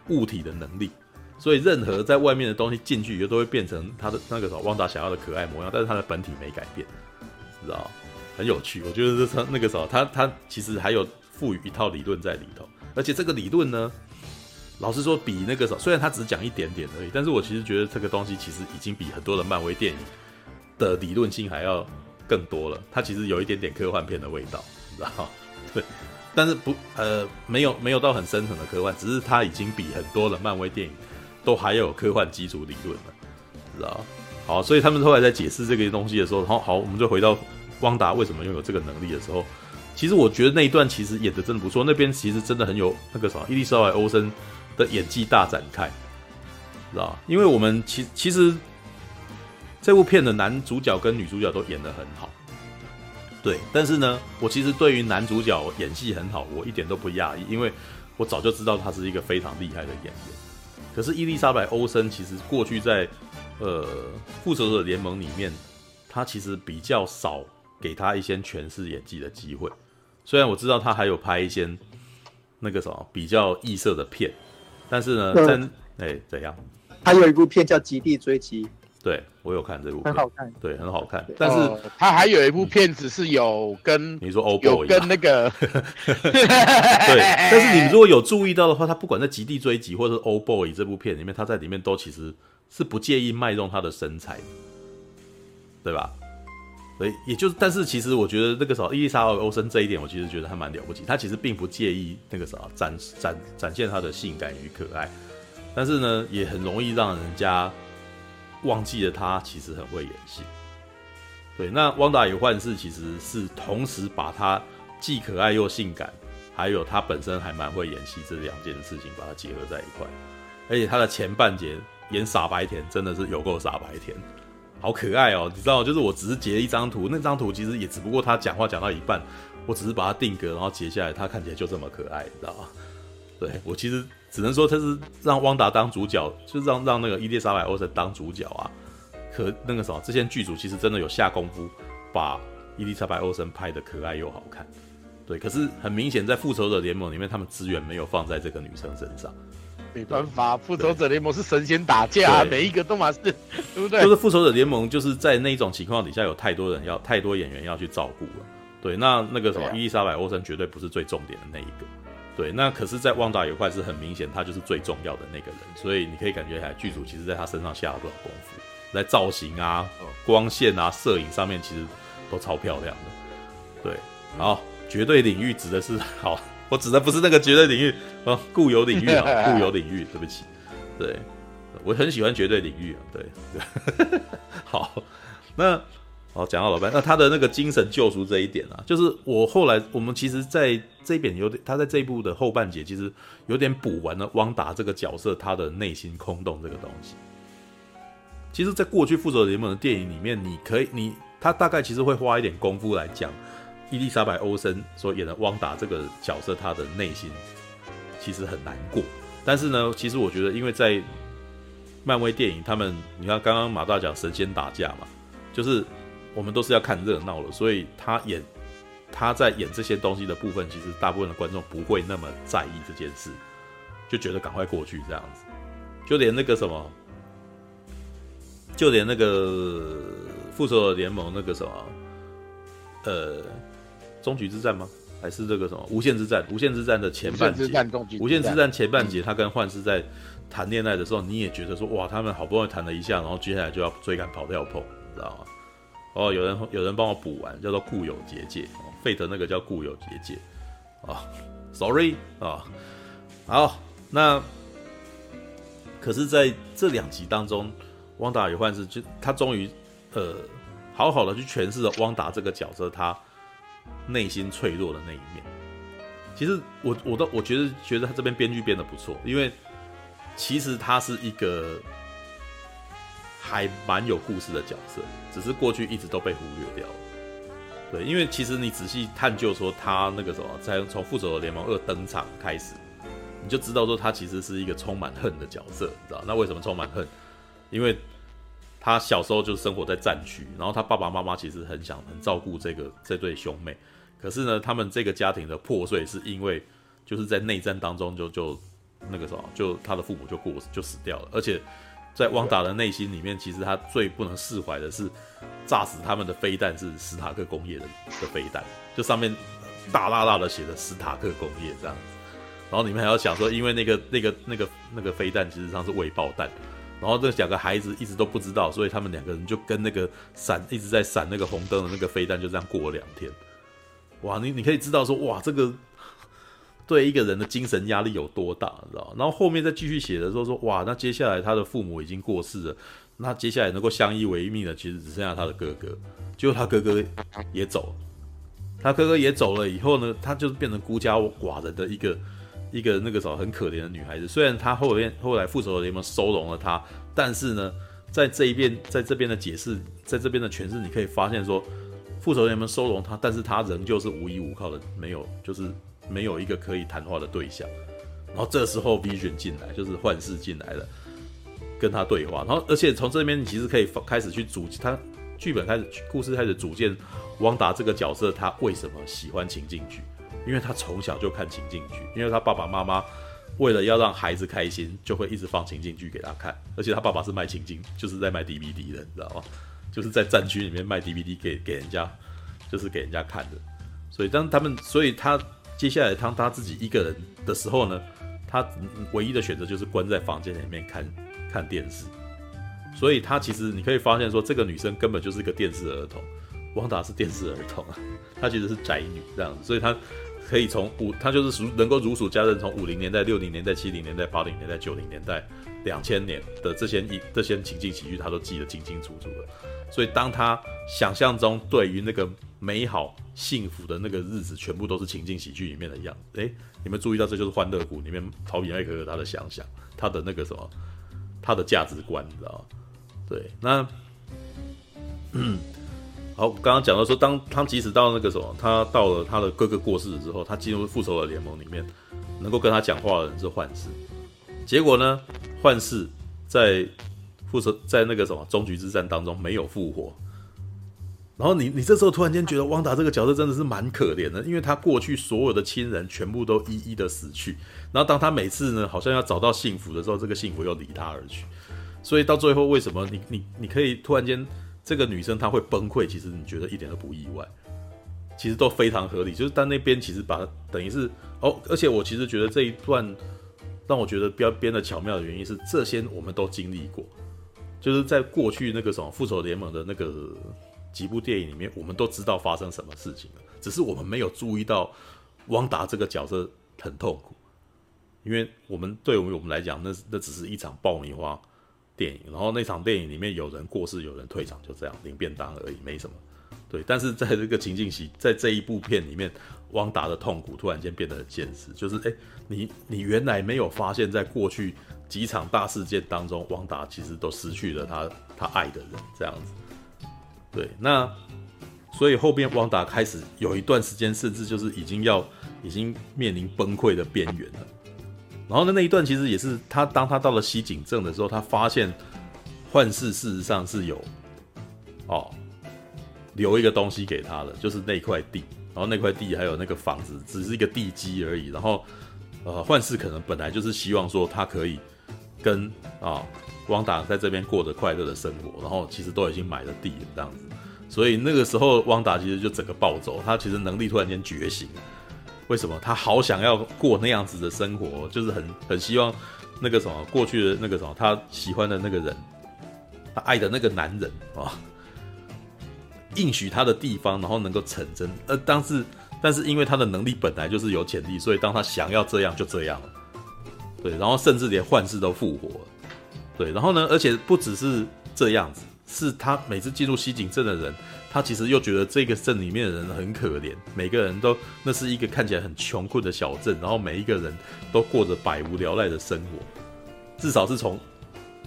物体的能力，所以任何在外面的东西进去以后都会变成他的那个什么旺达想要的可爱模样，但是他的本体没改变，知道？很有趣。我觉得这他那个时候他他其实还有赋予一套理论在里头，而且这个理论呢，老实说比那个时候虽然他只讲一点点而已，但是我其实觉得这个东西其实已经比很多的漫威电影。的理论性还要更多了，它其实有一点点科幻片的味道，你知道？对，但是不呃没有没有到很深层的科幻，只是它已经比很多的漫威电影都还有科幻基础理论呢，知道？好，所以他们后来在解释这个东西的时候，好好，我们就回到汪达为什么拥有这个能力的时候，其实我觉得那一段其实演的真的不错，那边其实真的很有那个什么伊丽莎白欧森的演技大展开，知道？因为我们其其实。这部片的男主角跟女主角都演的很好，对。但是呢，我其实对于男主角演戏很好，我一点都不讶异，因为我早就知道他是一个非常厉害的演员。可是伊丽莎白·欧森其实过去在呃《复仇者联盟》里面，他其实比较少给他一些诠释演技的机会。虽然我知道他还有拍一些那个什么比较异色的片，但是呢，在哎怎样？还有一部片叫《极地追击》。对，我有看这部，很好看，对，很好看。但是、呃、他还有一部片子是有跟你说欧有跟那个，对。但是你如果有注意到的话，他不管在《极地追击》或者是《Old Boy》这部片里面，他在里面都其实是不介意卖弄他的身材，对吧？所以也就是，但是其实我觉得那个时候伊丽莎白·欧森这一点，我其实觉得还蛮了不起。他其实并不介意那个时候展展展现他的性感与可爱，但是呢，也很容易让人家。忘记了他其实很会演戏，对。那《汪达与幻视》其实是同时把他既可爱又性感，还有他本身还蛮会演戏这两件事情把它结合在一块。而且他的前半节演傻白甜真的是有够傻白甜，好可爱哦！你知道，就是我只是截一张图，那张图其实也只不过他讲话讲到一半，我只是把它定格，然后截下来，他看起来就这么可爱，你知道吗？对，我其实。只能说他是让汪达当主角，就是让让那个伊丽莎白欧森当主角啊。可那个什么，这些剧组其实真的有下功夫，把伊丽莎白欧森拍的可爱又好看。对，可是很明显在复仇者联盟里面，他们资源没有放在这个女生身上。没办法，复仇者联盟是神仙打架，每一个都嘛是，对不对？就是复仇者联盟就是在那种情况底下，有太多人要，太多演员要去照顾了。对，那那个什么，伊丽莎白欧森绝对不是最重点的那一个。对，那可是，在《旺达有块》是很明显，他就是最重要的那个人，所以你可以感觉起来，剧组其实在他身上下了多少功夫，在造型啊、光线啊、摄影上面，其实都超漂亮的。对，好，绝对领域指的是好，我指的不是那个绝对领域啊，固有领域啊，固有领域，对不起，对，我很喜欢绝对领域啊，对，对 好，那。哦，讲到老班，那他的那个精神救赎这一点啊，就是我后来我们其实在这边有点，他在这一部的后半节其实有点补完了汪达这个角色他的内心空洞这个东西。其实，在过去复仇者联盟的电影里面，你可以你他大概其实会花一点功夫来讲伊丽莎白欧森所演的汪达这个角色他的内心其实很难过。但是呢，其实我觉得，因为在漫威电影，他们你看刚刚马大讲神仙打架嘛，就是。我们都是要看热闹的，所以他演他在演这些东西的部分，其实大部分的观众不会那么在意这件事，就觉得赶快过去这样子。就连那个什么，就连那个复仇者联盟那个什么，呃，终局之战吗？还是这个什么无限之战？无限之战的前半节，无限之战前半节，他跟幻视在谈恋爱的时候，你也觉得说哇，他们好不容易谈了一下，然后接下来就要追赶跑跳碰，你知道吗？哦，有人有人帮我补完，叫做固有结界。费德那个叫固有结界。啊，sorry 啊，好，那可是在这两集当中，汪达与幻视就他终于呃好好的去诠释了汪达这个角色他内心脆弱的那一面。其实我我都我觉得觉得他这边编剧编得不错，因为其实他是一个还蛮有故事的角色，只是过去一直都被忽略掉了。对，因为其实你仔细探究说他那个什么，在从复仇者联盟二登场开始，你就知道说他其实是一个充满恨的角色，你知道？那为什么充满恨？因为他小时候就生活在战区，然后他爸爸妈妈其实很想很照顾这个这对兄妹。可是呢，他们这个家庭的破碎是因为就是在内战当中就就那个什么，就他的父母就过就死掉了，而且在汪达的内心里面，其实他最不能释怀的是炸死他们的飞弹是史塔克工业的的飞弹，就上面大大大的写着史塔克工业这样子，然后你们还要想说，因为那个那个那个那个飞弹其实上是未爆弹，然后这两个孩子一直都不知道，所以他们两个人就跟那个闪一直在闪那个红灯的那个飞弹就这样过了两天。哇，你你可以知道说，哇，这个对一个人的精神压力有多大，你知道？然后后面再继续写的时候说，哇，那接下来他的父母已经过世了，那接下来能够相依为命的，其实只剩下他的哥哥。结果他哥哥也走了，他哥哥也走了以后呢，他就是变成孤家寡人的一个一个那个时候很可怜的女孩子。虽然他后面后来复仇者联盟收容了他，但是呢，在这一边在这边的解释，在这边的诠释，你可以发现说。复仇联盟收容他，但是他仍旧是无依无靠的，没有，就是没有一个可以谈话的对象。然后这时候 Vision 进来，就是幻视进来了，跟他对话。然后，而且从这边你其实可以放开始去组，他剧本开始，故事开始组建汪达这个角色，他为什么喜欢情境剧？因为他从小就看情境剧，因为他爸爸妈妈为了要让孩子开心，就会一直放情景剧给他看。而且他爸爸是卖情景，就是在卖 DVD 的，你知道吗？就是在战区里面卖 DVD 给给人家，就是给人家看的。所以当他们，所以他接下来当他自己一个人的时候呢，他唯一的选择就是关在房间里面看看电视。所以他其实你可以发现说，这个女生根本就是个电视儿童，汪达是电视儿童啊，她其实是宅女这样子。所以她可以从五，她就是属能够如数家珍，从五零年代、六零年代、七零年代、八零年代、九零年代、两千年的这些一这些情景喜剧，他都记得清清楚楚的。所以，当他想象中对于那个美好幸福的那个日子，全部都是情境喜剧里面的样子。诶，你们注意到，这就是《欢乐谷》里面陶比艾克尔他的想象，他的那个什么，他的价值观，你知道？对，那，嗯，好，刚刚讲到说，当他即使到那个什么，他到了他的哥哥过世了之后，他进入复仇者联盟里面，能够跟他讲话的人是幻视。结果呢，幻视在。复仇在那个什么终局之战当中没有复活，然后你你这时候突然间觉得汪达这个角色真的是蛮可怜的，因为他过去所有的亲人全部都一一的死去，然后当他每次呢好像要找到幸福的时候，这个幸福又离他而去，所以到最后为什么你你你可以突然间这个女生她会崩溃？其实你觉得一点都不意外，其实都非常合理。就是但那边其实把等于是哦，而且我其实觉得这一段让我觉得比较编的巧妙的原因是这些我们都经历过。就是在过去那个什么复仇联盟的那个几部电影里面，我们都知道发生什么事情了，只是我们没有注意到汪达这个角色很痛苦，因为我们对于我们来讲，那那只是一场爆米花电影，然后那场电影里面有人过世，有人退场，就这样领便当而已，没什么。对，但是在这个情境戏，在这一部片里面，汪达的痛苦突然间变得很现实，就是哎，你你原来没有发现，在过去几场大事件当中，汪达其实都失去了他他爱的人，这样子。对，那所以后边汪达开始有一段时间，甚至就是已经要已经面临崩溃的边缘了。然后呢，那一段其实也是他当他到了西井镇的时候，他发现幻视事实上是有哦。留一个东西给他的，就是那块地，然后那块地还有那个房子，只是一个地基而已。然后，呃，幻视可能本来就是希望说他可以跟啊汪达在这边过着快乐的生活，然后其实都已经买了地了这样子。所以那个时候汪达其实就整个暴走，他其实能力突然间觉醒。为什么？他好想要过那样子的生活，就是很很希望那个什么过去的那个什么他喜欢的那个人，他爱的那个男人啊。应许他的地方，然后能够成真。呃，但是，但是因为他的能力本来就是有潜力，所以当他想要这样，就这样了。对，然后甚至连幻视都复活了。对，然后呢，而且不只是这样子，是他每次进入西井镇的人，他其实又觉得这个镇里面的人很可怜，每个人都那是一个看起来很穷困的小镇，然后每一个人都过着百无聊赖的生活，至少是从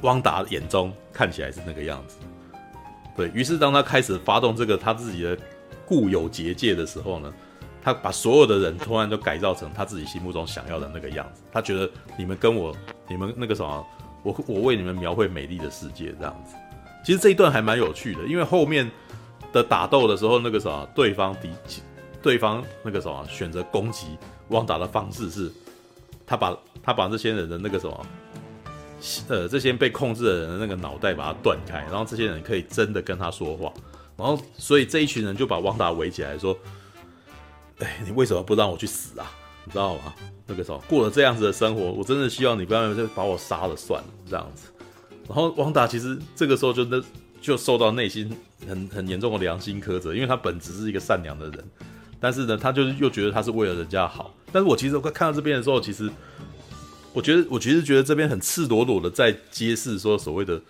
汪达眼中看起来是那个样子。对，于是当他开始发动这个他自己的固有结界的时候呢，他把所有的人突然都改造成他自己心目中想要的那个样子。他觉得你们跟我，你们那个什么，我我为你们描绘美丽的世界这样子。其实这一段还蛮有趣的，因为后面的打斗的时候，那个什么对方敌，对方那个什么选择攻击汪达的方式是，他把他把这些人的那个什么，呃，这些被控制的人的那个脑袋把它断开，然后这些人可以真的跟他说话，然后所以这一群人就把汪达围起来说，哎，你为什么不让我去死啊？你知道吗？那个时候过了这样子的生活，我真的希望你不要就把我杀了算了，这样子。然后汪达其实这个时候就那就受到内心很很严重的良心苛责，因为他本质是一个善良的人，但是呢，他就是又觉得他是为了人家好。但是我其实我看到这边的时候，其实我觉得我其实觉得这边很赤裸裸的在揭示说所谓的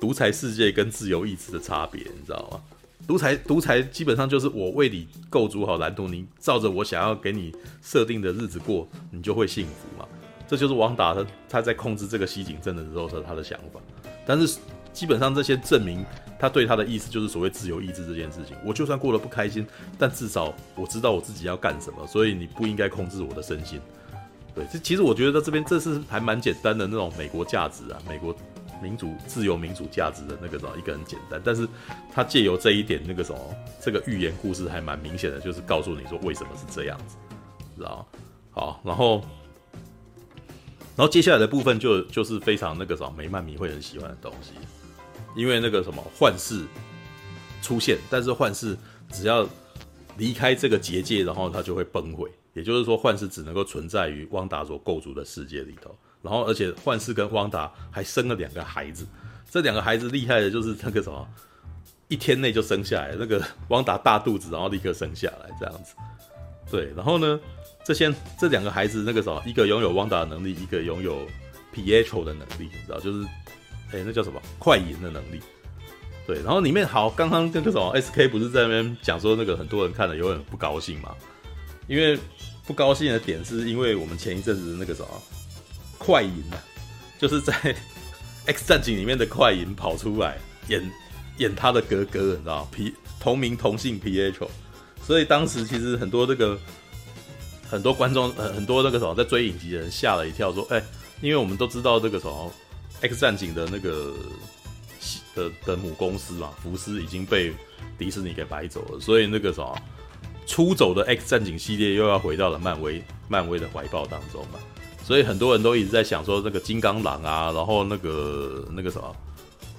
独裁世界跟自由意志的差别，你知道吗？独裁独裁基本上就是我为你构筑好蓝图，你照着我想要给你设定的日子过，你就会幸福嘛。这就是王达他他在控制这个西井镇的时候的他的想法。但是基本上这些证明他对他的意思就是所谓自由意志这件事情。我就算过得不开心，但至少我知道我自己要干什么，所以你不应该控制我的身心。对，这其实我觉得在这边这是还蛮简单的那种美国价值啊，美国民主、自由民主价值的那个什么一个很简单，但是他借由这一点那个什么这个寓言故事还蛮明显的，就是告诉你说为什么是这样子，知道？好，然后。然后接下来的部分就就是非常那个什么梅曼迷会很喜欢的东西，因为那个什么幻视出现，但是幻视只要离开这个结界，然后它就会崩毁。也就是说，幻视只能够存在于汪达所构筑的世界里头。然后，而且幻视跟汪达还生了两个孩子，这两个孩子厉害的就是那个什么，一天内就生下来，那个 汪达大肚子，然后立刻生下来这样子。对，然后呢？这些这两个孩子，那个什么，一个拥有汪达的能力，一个拥有 Pietro 的能力，你知道，就是，哎，那叫什么？快银的能力。对，然后里面好，刚刚那个什么，SK 不是在那边讲说，那个很多人看了有点不高兴嘛？因为不高兴的点是因为我们前一阵子那个什么，快银啊，就是在 X 战警里面的快银跑出来演演他的哥哥，你知道皮同名同姓 PH，所以当时其实很多这个。很多观众，很很多那个什么在追影集的人吓了一跳，说：“哎、因为我们都知道这个什么 X 战警的那个的的母公司嘛，福斯已经被迪士尼给买走了，所以那个什么出走的 X 战警系列又要回到了漫威漫威的怀抱当中嘛，所以很多人都一直在想说，那个金刚狼啊，然后那个那个什么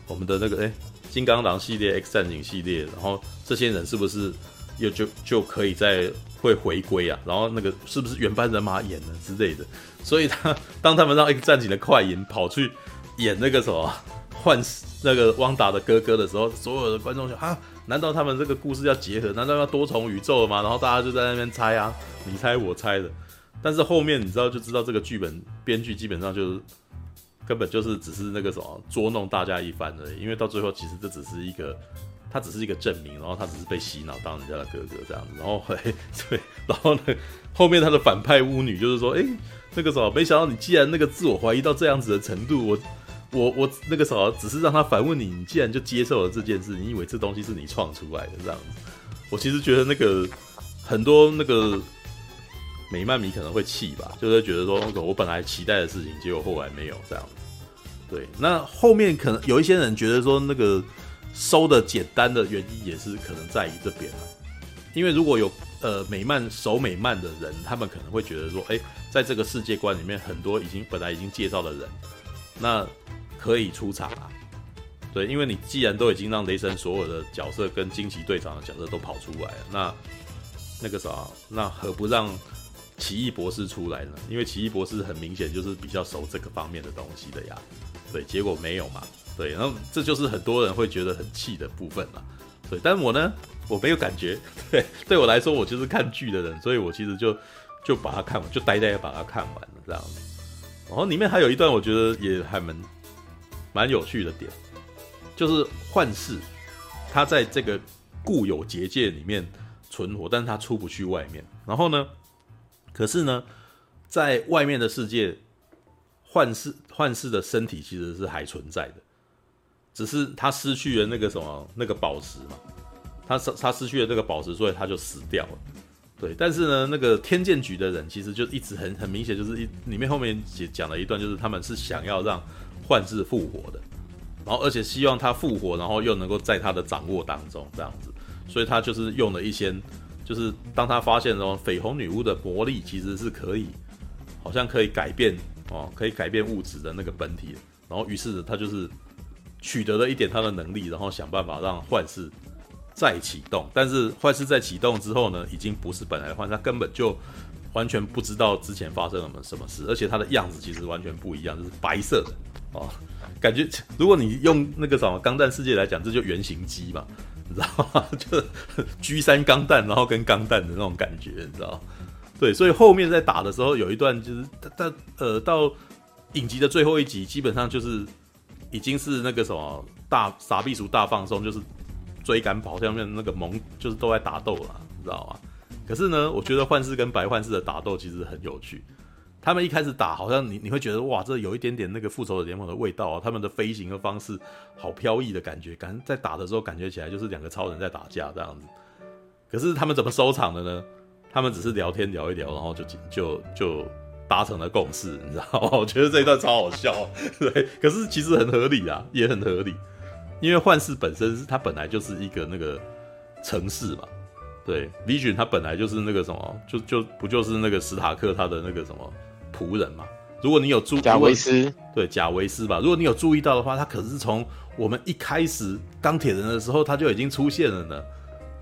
我们的那个哎、金刚狼系列 X 战警系列，然后这些人是不是又就就可以在。”会回归啊，然后那个是不是原班人马演的之类的？所以他当他们让 X 战警的快银跑去演那个什么幻那个汪达的哥哥的时候，所有的观众就啊，难道他们这个故事要结合？难道要多重宇宙了吗？然后大家就在那边猜啊，你猜我猜的。但是后面你知道就知道这个剧本编剧基本上就是根本就是只是那个什么捉弄大家一番而已，因为到最后其实这只是一个。他只是一个证明，然后他只是被洗脑当人家的哥哥这样子，然后嘿，对，然后呢，后面他的反派巫女就是说，哎，那个什么，没想到你既然那个自我怀疑到这样子的程度，我 我我那个什么，只是让他反问你，你既然就接受了这件事，你以为这东西是你创出来的这样子？我其实觉得那个很多那个美漫迷可能会气吧，就是觉得说，那个我本来期待的事情，结果后来没有这样子。对，那后面可能有一些人觉得说那个。收的简单的原因也是可能在于这边，因为如果有呃美漫守美漫的人，他们可能会觉得说，哎，在这个世界观里面，很多已经本来已经介绍的人，那可以出场啊。对，因为你既然都已经让雷神所有的角色跟惊奇队长的角色都跑出来了，那那个啥，那何不让奇异博士出来呢？因为奇异博士很明显就是比较熟这个方面的东西的呀。对，结果没有嘛。对，然后这就是很多人会觉得很气的部分了。对，但我呢，我没有感觉。对，对我来说，我就是看剧的人，所以我其实就就把它看完，就呆呆的把它看完了这样子。然后里面还有一段，我觉得也还蛮蛮有趣的点，就是幻视他在这个固有结界里面存活，但是他出不去外面。然后呢，可是呢，在外面的世界，幻视幻视的身体其实是还存在的，只是他失去了那个什么那个宝石嘛，他他失去了那个宝石，所以他就死掉了。对，但是呢，那个天剑局的人其实就一直很很明显，就是一里面后面讲讲了一段，就是他们是想要让幻视复活的，然后而且希望他复活，然后又能够在他的掌握当中这样子，所以他就是用了一些，就是当他发现说绯红女巫的魔力其实是可以，好像可以改变哦，可以改变物质的那个本体，然后于是他就是取得了一点他的能力，然后想办法让幻视。再启动，但是幻视在启动之后呢，已经不是本来的幻，他根本就完全不知道之前发生了什么什么事，而且他的样子其实完全不一样，就是白色的。哦，感觉如果你用那个什么钢弹世界来讲，这就原型机嘛，你知道吗？就 G 三钢弹，然后跟钢弹的那种感觉，你知道？对，所以后面在打的时候有一段就是他他呃到影集的最后一集，基本上就是已经是那个什么大傻逼鼠大放送，就是。追赶跑下面那个萌就是都在打斗了，你知道吗？可是呢，我觉得幻视跟白幻视的打斗其实很有趣。他们一开始打，好像你你会觉得哇，这有一点点那个复仇者联盟的味道啊。他们的飞行的方式好飘逸的感觉，感在打的时候感觉起来就是两个超人在打架这样子。可是他们怎么收场的呢？他们只是聊天聊一聊，然后就就就达成了共识，你知道吗？我觉得这一段超好笑，对。可是其实很合理啊，也很合理。因为幻视本身是它本来就是一个那个城市嘛，对，Vision 它本来就是那个什么，就就不就是那个史塔克他的那个什么仆人嘛。如果你有注，贾维斯，对，贾维斯吧。如果你有注意到的话，他可是从我们一开始钢铁人的时候他就已经出现了呢，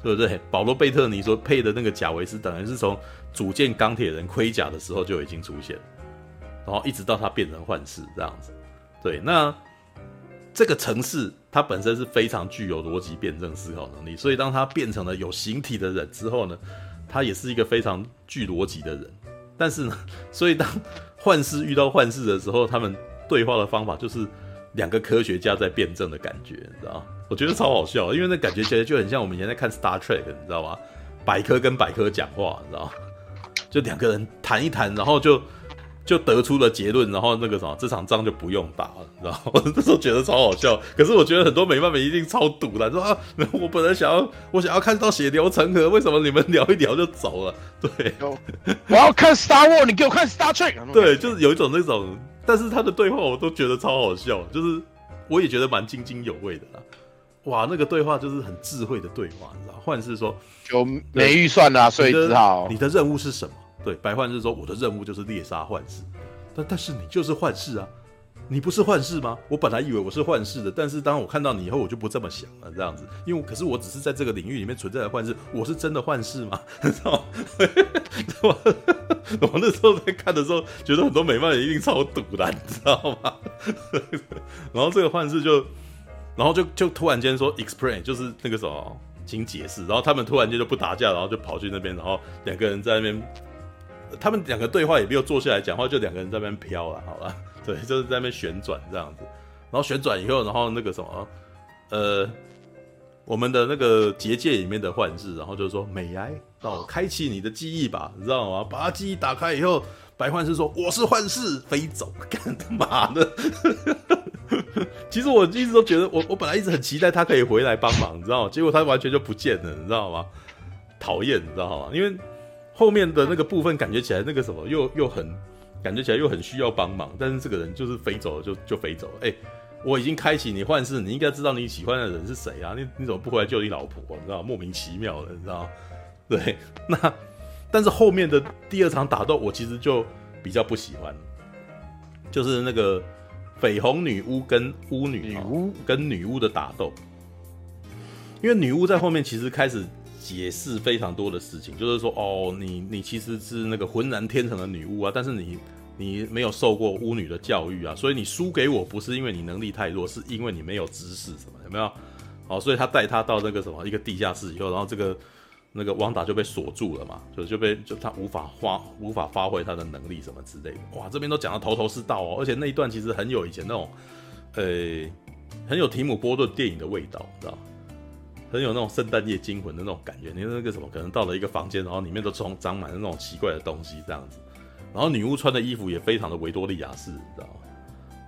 对不对？保罗贝特尼所配的那个贾维斯，等于是从组建钢铁人盔甲的时候就已经出现，然后一直到他变成幻视这样子，对，那。这个城市它本身是非常具有逻辑辩证思考能力，所以当它变成了有形体的人之后呢，他也是一个非常具逻辑的人。但是呢，所以当幻视遇到幻视的时候，他们对话的方法就是两个科学家在辩证的感觉，你知道？我觉得超好笑，因为那感觉起来就很像我们以前在看 Star Trek，你知道吗？百科跟百科讲话，你知道？就两个人谈一谈，然后就。就得出了结论，然后那个什么，这场仗就不用打了，你知道吗？我那时候觉得超好笑，可是我觉得很多美漫们一定超堵的，说啊，我本来想要，我想要看到血流成河，为什么你们聊一聊就走了？对，我要看 Star War，你给我看 Star Trek。对，就是有一种那种，但是他的对话我都觉得超好笑，就是我也觉得蛮津津有味的啦。哇，那个对话就是很智慧的对话，你知道，幻视说就没预算啊，所以只好你的任务是什么？对，白幻视说：“我的任务就是猎杀幻视，但但是你就是幻视啊，你不是幻视吗？我本来以为我是幻视的，但是当我看到你以后，我就不这么想了。这样子，因为可是我只是在这个领域里面存在的幻视，我是真的幻视吗？知道吗？我那时候在看的时候，觉得很多美漫人一定超赌烂，你知道吗？然后这个幻视就，然后就就突然间说 explain，就是那个什么，请解释。然后他们突然间就不打架，然后就跑去那边，然后两个人在那边。”他们两个对话也没有坐下来讲话，就两个人在那边飘了，好吧？对，就是在那边旋转这样子，然后旋转以后，然后那个什么，呃，我们的那个结界里面的幻视，然后就说：“美哀，让我开启你的记忆吧，你知道吗？”把他记忆打开以后，白幻视说：“我是幻视，飞走，干他妈的！” 其实我一直都觉得，我我本来一直很期待他可以回来帮忙，你知道吗？结果他完全就不见了，你知道吗？讨厌，你知道吗？因为。后面的那个部分感觉起来那个什么又又很感觉起来又很需要帮忙，但是这个人就是飞走了就就飞走了。哎、欸，我已经开启你幻视，你应该知道你喜欢的人是谁啊？你你怎么不回来救你老婆？你知道莫名其妙的，你知道 对，那但是后面的第二场打斗我其实就比较不喜欢，就是那个绯红女巫跟巫女女巫跟女巫的打斗，因为女巫在后面其实开始。解释非常多的事情，就是说，哦，你你其实是那个浑然天成的女巫啊，但是你你没有受过巫女的教育啊，所以你输给我不是因为你能力太弱，是因为你没有知识什么，有没有？好，所以他带他到那个什么一个地下室以后，然后这个那个汪达就被锁住了嘛，就就被就他无法发无法发挥他的能力什么之类的。哇，这边都讲得头头是道哦，而且那一段其实很有以前那种，呃，很有提姆波顿电影的味道，知道很有那种圣诞夜惊魂的那种感觉。你那个什么，可能到了一个房间，然后里面都装长满了那种奇怪的东西这样子。然后女巫穿的衣服也非常的维多利亚式，你知道吗？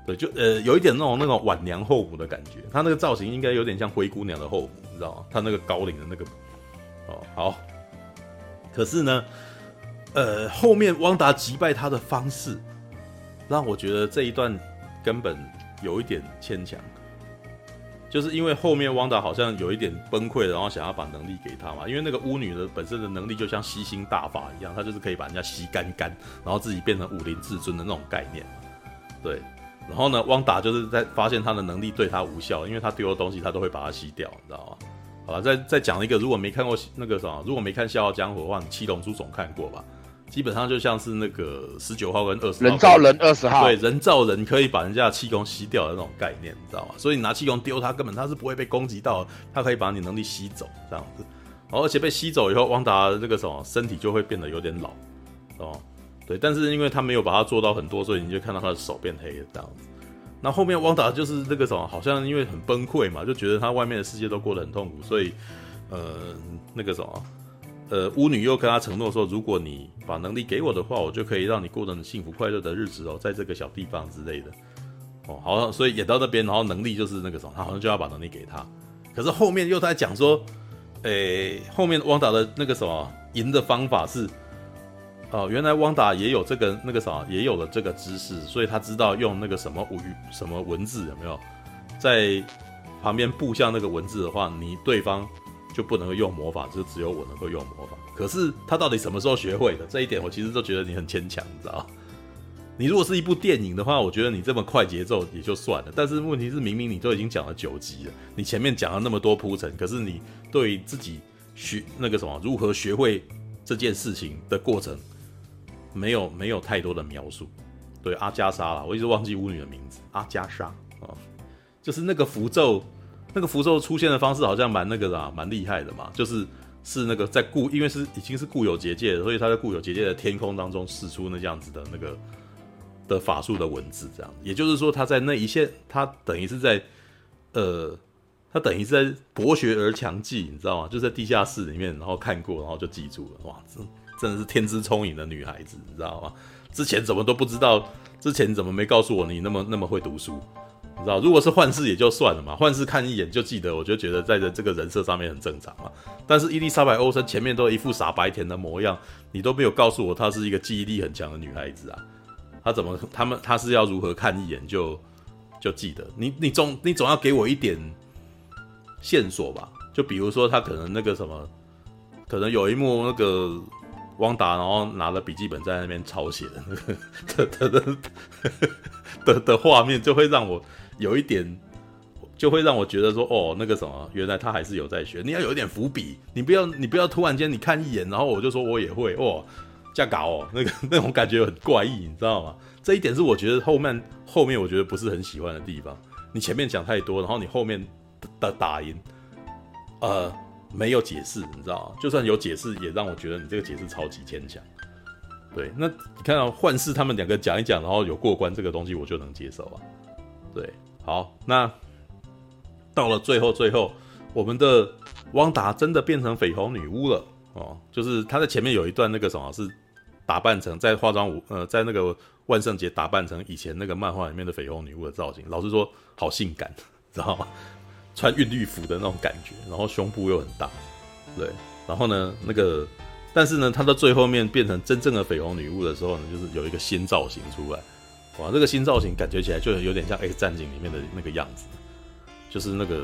对，就呃有一点那种那种晚娘后母的感觉。她那个造型应该有点像灰姑娘的后母，你知道吗？她那个高领的那个哦好。可是呢，呃后面汪达击败她的方式，让我觉得这一段根本有一点牵强。就是因为后面汪达好像有一点崩溃，然后想要把能力给他嘛。因为那个巫女的本身的能力就像吸星大法一样，她就是可以把人家吸干干，然后自己变成武林至尊的那种概念。对，然后呢，汪达就是在发现他的能力对他无效，因为他丢的东西他都会把它吸掉，你知道吗？好了，再再讲一个，如果没看过那个什么，如果没看《笑傲江湖》的话，你七龙珠总看过吧？基本上就像是那个十九号跟二十号，人造人二十号，对，人造人可以把人家的气功吸掉的那种概念，你知道吗？所以你拿气功丢他，根本他是不会被攻击到，他可以把你能力吸走，这样子。而且被吸走以后，汪达这个什么身体就会变得有点老，哦，对。但是因为他没有把它做到很多，所以你就看到他的手变黑了这样子。那后面汪达就是这个什么，好像因为很崩溃嘛，就觉得他外面的世界都过得很痛苦，所以呃，那个什么。呃，巫女又跟他承诺说，如果你把能力给我的话，我就可以让你过得很幸福快乐的日子哦，在这个小地方之类的。哦，好所以演到那边，然后能力就是那个什么，他好像就要把能力给他。可是后面又在讲说，诶、后面汪达的那个什么赢的方法是，哦，原来汪达也有这个那个什么，也有了这个知识，所以他知道用那个什么语什么文字有没有，在旁边布下那个文字的话，你对方。就不能够用魔法，就只有我能够用魔法。可是他到底什么时候学会的？这一点我其实都觉得你很牵强，你知道？你如果是一部电影的话，我觉得你这么快节奏也就算了。但是问题是，明明你都已经讲了九集了，你前面讲了那么多铺陈，可是你对自己学那个什么如何学会这件事情的过程，没有没有太多的描述。对阿加莎啦，我一直忘记巫女的名字，阿加莎啊，就是那个符咒。那个符咒出现的方式好像蛮那个的，蛮厉害的嘛。就是是那个在固，因为是已经是固有结界，所以他在固有结界的天空当中释出那样子的那个的法术的文字，这样。也就是说，他在那一线，他等于是在呃，他等于是在博学而强记，你知道吗？就在地下室里面，然后看过，然后就记住了。哇，真真的是天资聪颖的女孩子，你知道吗？之前怎么都不知道，之前怎么没告诉我你那么那么会读书？知道，如果是幻视也就算了嘛，幻视看一眼就记得，我就觉得在这这个人设上面很正常嘛。但是伊丽莎白·欧森前面都一副傻白甜的模样，你都没有告诉我她是一个记忆力很强的女孩子啊。她怎么他们她是要如何看一眼就就记得？你你总你总要给我一点线索吧？就比如说她可能那个什么，可能有一幕那个汪达然后拿了笔记本在那边抄写的那个的的的的画面，就会让我。有一点，就会让我觉得说，哦，那个什么，原来他还是有在学。你要有一点伏笔，你不要，你不要突然间你看一眼，然后我就说我也会，哦，这样搞哦，那个那种感觉很怪异，你知道吗？这一点是我觉得后面后面我觉得不是很喜欢的地方。你前面讲太多，然后你后面的打赢，呃，没有解释，你知道吗？就算有解释，也让我觉得你这个解释超级牵强。对，那你看到幻视他们两个讲一讲，然后有过关这个东西，我就能接受啊。对。好，那到了最后，最后我们的汪达真的变成绯红女巫了哦。就是她在前面有一段那个什么，是打扮成在化妆舞，呃，在那个万圣节打扮成以前那个漫画里面的绯红女巫的造型。老实说，好性感，知道吗？穿韵律服的那种感觉，然后胸部又很大，对。然后呢，那个，但是呢，她到最后面变成真正的绯红女巫的时候呢，就是有一个新造型出来。哇，这个新造型感觉起来就有点像《X 战警》里面的那个样子，就是那个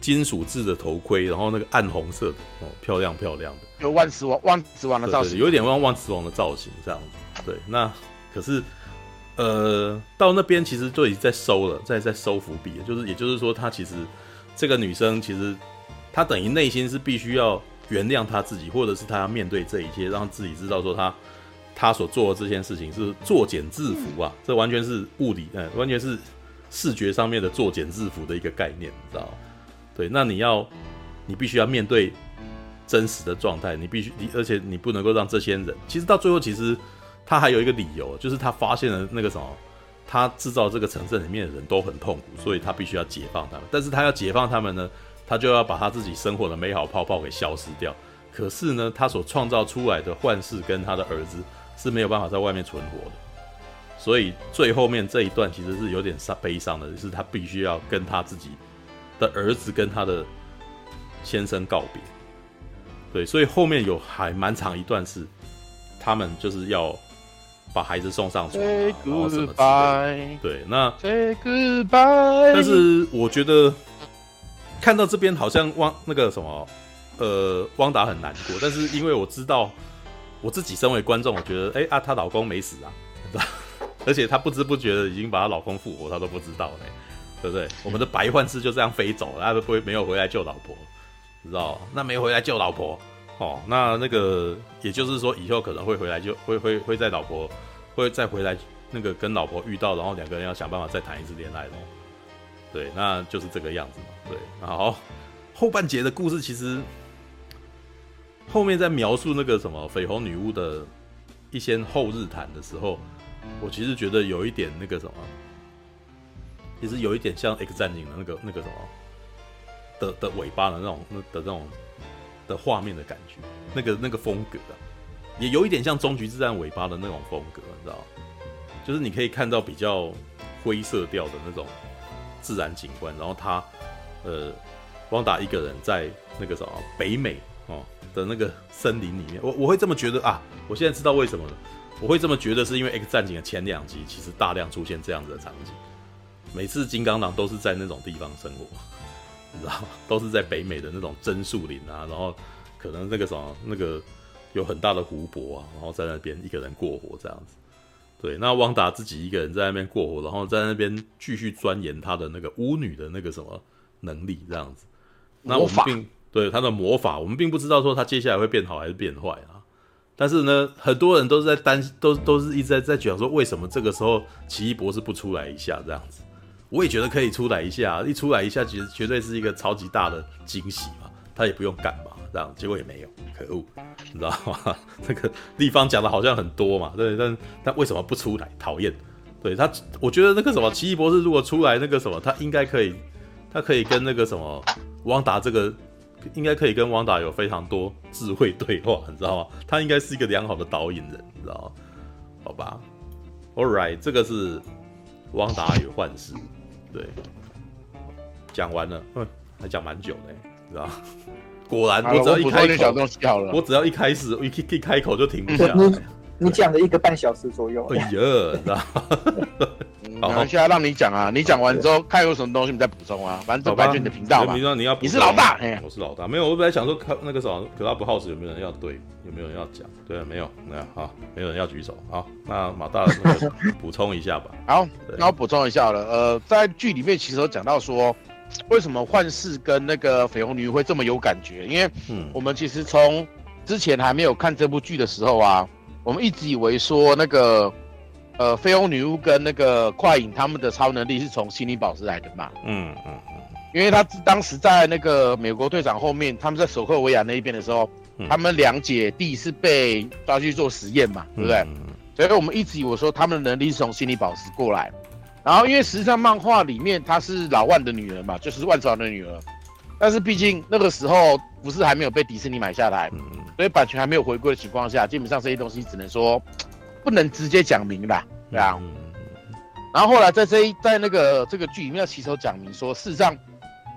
金属制的头盔，然后那个暗红色的哦，漂亮漂亮的，有万磁王万磁王的造型，有点像万磁王的造型这样子。对，那可是呃，到那边其实就已经在收了，在在收伏笔，就是也就是说，她其实这个女生其实她等于内心是必须要原谅她自己，或者是她要面对这一切，让自己知道说她。他所做的这件事情是作茧自缚啊，这完全是物理，呃，完全是视觉上面的作茧自缚的一个概念，你知道？对，那你要，你必须要面对真实的状态，你必须，你而且你不能够让这些人，其实到最后，其实他还有一个理由，就是他发现了那个什么，他制造这个城镇里面的人都很痛苦，所以他必须要解放他们。但是他要解放他们呢，他就要把他自己生活的美好泡泡给消失掉。可是呢，他所创造出来的幻视跟他的儿子是没有办法在外面存活的。所以最后面这一段其实是有点伤悲伤的，就是他必须要跟他自己的儿子跟他的先生告别。对，所以后面有还蛮长一段是他们就是要把孩子送上床，啊，然后什么之类的。对，那 Say goodbye。但是我觉得看到这边好像汪那个什么呃汪达很难过，但是因为我知道我自己身为观众，我觉得哎啊她老公没死啊，而且她不知不觉的已经把她老公复活，她都不知道呢，对不对？我们的白幻视就这样飞走了，他都不会没有回来救老婆。知道？那没回来救老婆哦，那那个也就是说，以后可能会回来就，会会会在老婆会再回来那个跟老婆遇到，然后两个人要想办法再谈一次恋爱咯。对，那就是这个样子嘛。对，好，后半节的故事其实后面在描述那个什么绯红女巫的一些后日谈的时候，我其实觉得有一点那个什么，其实有一点像 X 战警的那个那个什么。的的尾巴的那种那，的那种的画面的感觉，那个那个风格啊，也有一点像终局之战尾巴的那种风格，你知道？就是你可以看到比较灰色调的那种自然景观，然后他呃，汪达一个人在那个什么北美的那个森林里面，我我会这么觉得啊，我现在知道为什么了，我会这么觉得是因为 X 战警的前两集其实大量出现这样子的场景，每次金刚狼都是在那种地方生活。你知道吗，都是在北美的那种真树林啊，然后可能那个什么，那个有很大的湖泊啊，然后在那边一个人过活这样子。对，那汪达自己一个人在那边过活，然后在那边继续钻研他的那个巫女的那个什么能力这样子。那我们并对他的魔法，我们并不知道说他接下来会变好还是变坏啊。但是呢，很多人都是在担，都都是一直在在讲说，为什么这个时候奇异博士不出来一下这样子。我也觉得可以出来一下，一出来一下，其实绝对是一个超级大的惊喜嘛。他也不用干嘛，这样结果也没有，可恶，你知道吗？这个地方讲的好像很多嘛，对，但但为什么不出来？讨厌。对他，我觉得那个什么奇异博士如果出来，那个什么，他应该可以，他可以跟那个什么汪达这个，应该可以跟汪达有非常多智慧对话，你知道吗？他应该是一个良好的导引人，你知道吗？好吧，All right，这个是汪达与幻视。对，讲完了，嗯，还讲蛮久的，你知道？果然，我只要一开口，我，我只要一开始，一一开口就停不下来。你你讲了一个半小时左右。哎呀，你知道？好，现在让你讲啊！你讲完之后，看有什么东西你再补充啊。反正这完全你的频道嘛。你要，你是老大，我是老大。没有，我本来想说，看那个什么 Clubhouse 有没有人要对，有没有人要讲？对，没有，没有，好，没有人要举手。好，那马大补充一下吧。好，那我补充一下了。呃，在剧里面其实有讲到说，为什么幻视跟那个绯红女巫会这么有感觉？因为，我们其实从之前还没有看这部剧的时候啊，我们一直以为说那个。呃，绯红女巫跟那个快影他们的超能力是从心灵宝石来的嘛？嗯嗯嗯，因为他当时在那个美国队长后面，他们在索克维亚那一边的时候，嗯、他们两姐弟是被抓去做实验嘛，对不对？嗯、所以我们一直以为说他们的能力是从心灵宝石过来，然后因为实际上漫画里面她是老万的女儿嘛，就是万磁王的女儿，但是毕竟那个时候不是还没有被迪士尼买下来，嗯、所以版权还没有回归的情况下，基本上这些东西只能说。不能直接讲明啦，对啊。然后后来在这一在那个这个剧里面要起手讲明说，事实上，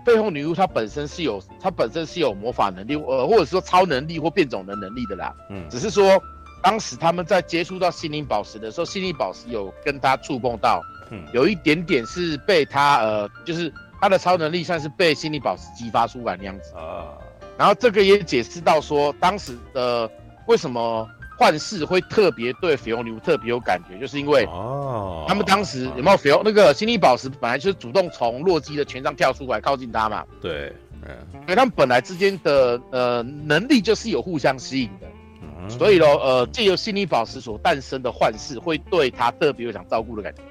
背后女巫她本身是有她本身是有魔法能力，呃，或者说超能力或变种的能力的啦。嗯，只是说当时他们在接触到心灵宝石的时候，心灵宝石有跟她触碰到，嗯，有一点点是被她呃，就是她的超能力算是被心灵宝石激发出来那样子啊。然后这个也解释到说，当时的为什么。幻视会特别对绯红女巫特别有感觉，就是因为哦，他们当时有没有绯红那个心灵宝石本来就是主动从洛基的拳上跳出来靠近他嘛？对，嗯，因为他们本来之间的呃能力就是有互相吸引的，嗯、所以咯，呃，借由心灵宝石所诞生的幻视会对他特别有想照顾的感觉。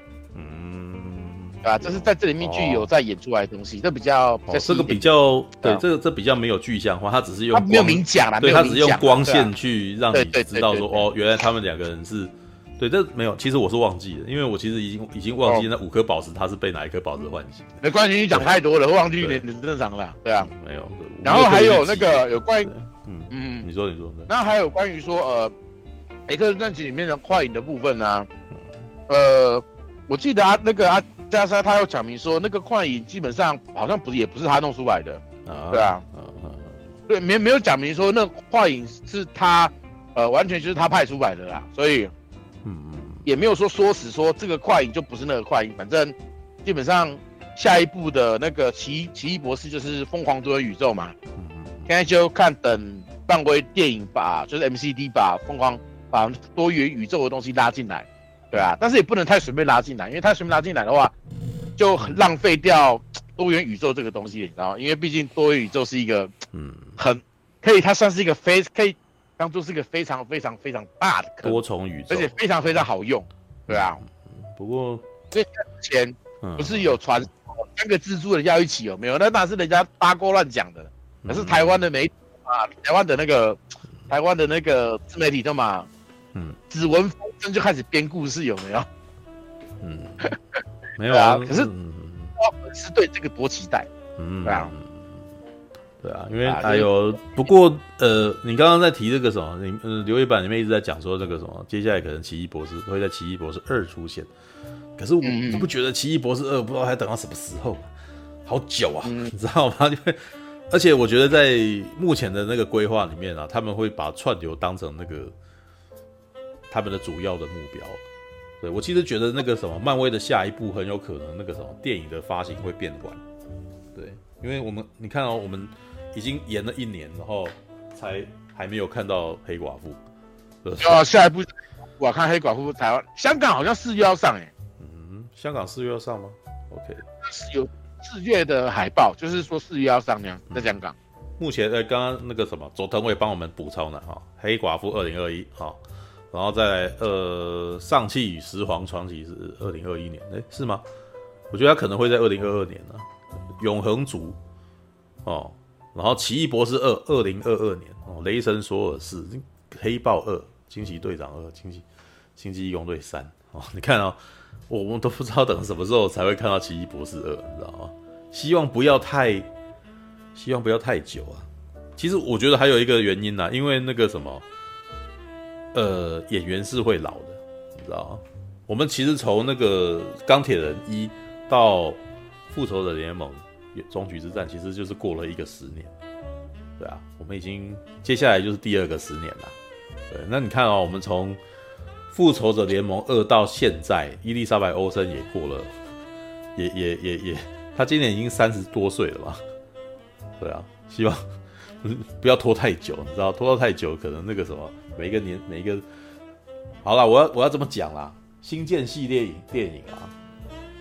啊，这是在这里面具有在演出来的东西，这比较这个比较对，这个这比较没有具象化，他只是用他没有明讲啦，对他只是用光线去让你知道说哦，原来他们两个人是对，这没有，其实我是忘记了，因为我其实已经已经忘记那五颗宝石它是被哪一颗宝石唤醒。没关系，你讲太多了，忘记点很正常了。对啊，没有。然后还有那个有关于，嗯嗯，你说你说。那还有关于说呃，黑客战警里面的快影的部分呢？呃，我记得啊，那个阿加上他又讲明说，那个幻影基本上好像不是也不是他弄出来的。对啊，对，没没有讲明说那幻影是他，呃，完全就是他派出来的啦，所以。嗯嗯，也没有说说死说这个快影就不是那个快影，反正基本上下一部的那个奇奇异博士就是疯狂多元宇宙嘛。嗯嗯，现在就看等漫威电影把就是 MCD 把疯狂把多元宇宙的东西拉进来，对啊，但是也不能太随便拉进来，因为太随便拉进来的话，就很浪费掉多元宇宙这个东西，你知道吗？因为毕竟多元宇宙是一个嗯很可以，它算是一个非可以。当做是一个非常非常非常大的多重宇宙，而且非常非常好用，对啊。不过，之前不是有传三个蜘蛛人要一起有没有？那那是人家八卦乱讲的。可是台湾的媒体啊，台湾的那个台湾的那个自媒体的嘛，嗯，只闻风声就开始编故事有没有？嗯，没有啊。可是我粉丝对这个多期待，嗯，对啊。对啊，因为还有不过呃，你刚刚在提这个什么，你呃留言板里面一直在讲说这个什么，接下来可能奇异博士会在奇异博士二出现，可是我不觉得奇异博士二不知道还等到什么时候，好久啊，你知道吗？因为而且我觉得在目前的那个规划里面啊，他们会把串流当成那个他们的主要的目标。对，我其实觉得那个什么，漫威的下一步很有可能那个什么电影的发行会变晚，对，因为我们你看哦，我们。已经延了一年，然后才还没有看到黑寡妇。哦，下一部我看黑寡妇台湾、香港好像四月要上哎。嗯，香港四月要上吗？OK，是有四月的海报，就是说四月要上那样，在香港。嗯、目前呃，刚刚那个什么佐藤会帮我们补充的哈，黑寡妇二零二一哈，然后再来呃，上汽与十皇传奇是二零二一年，哎，是吗？我觉得他可能会在二零二二年呢、永恒族哦。然后《奇异博士二》二零二二年哦，《雷神索尔四》、《黑豹二》、《惊奇队长二》、《惊奇星际异攻队三》哦，你看哦，我们都不知道等什么时候才会看到《奇异博士二》，你知道吗？希望不要太，希望不要太久啊。其实我觉得还有一个原因呢、因为那个什么，呃，演员是会老的，你知道吗？我们其实从那个钢铁人一到复仇者联盟。终局之战其实就是过了一个十年，对啊，我们已经接下来就是第二个十年了。对，那你看哦，我们从复仇者联盟二到现在，伊丽莎白欧森也过了，也也也也，他今年已经三十多岁了吧？对啊，希望不要拖太久，你知道，拖到太久可能那个什么，每一个年每一个，好了，我要我要这么讲啦，星舰系列电影啊。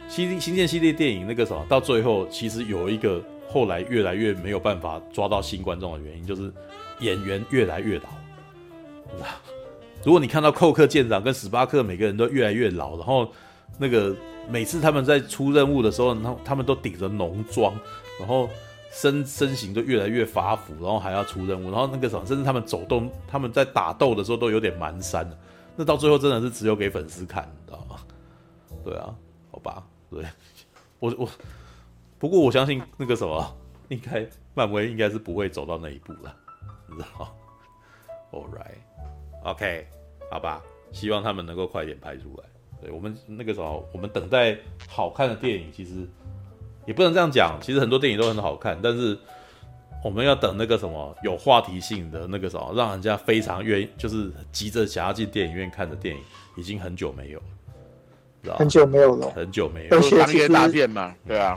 星星舰系列电影那个什么，到最后其实有一个后来越来越没有办法抓到新观众的原因，就是演员越来越老。如果你看到寇克舰长跟史巴克每个人都越来越老，然后那个每次他们在出任务的时候，然后他们都顶着浓妆，然后身身形都越来越发福，然后还要出任务，然后那个什么，甚至他们走动，他们在打斗的时候都有点蹒跚。那到最后真的是只有给粉丝看，你知道吗？对啊，好吧。对，我我，不过我相信那个什么，应该漫威应该是不会走到那一步了，你知道吗？All right，OK，好吧，希望他们能够快点拍出来。对，我们那个时候，我们等待好看的电影，其实也不能这样讲，其实很多电影都很好看，但是我们要等那个什么有话题性的那个什么，让人家非常愿意，就是急着想要进电影院看的电影，已经很久没有了。很久没有了，很久没有，而且其实大片嘛，对啊，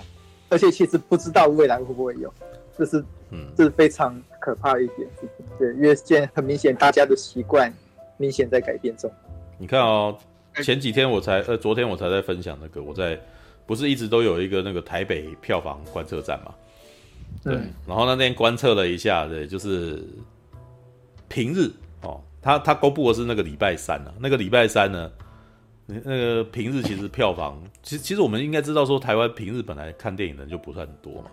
而且其实不知道未来会不会有，这是，嗯，这是非常可怕的一点，对，因为现在很明显大家的习惯明显在改变中。你看哦，前几天我才，呃，昨天我才在分享那个，我在不是一直都有一个那个台北票房观测站嘛，对，嗯、然后那天观测了一下，对，就是平日哦，他他公布的是那个礼拜三啊，那个礼拜三呢。那个平日其实票房，其实其实我们应该知道说，台湾平日本来看电影的人就不算很多嘛。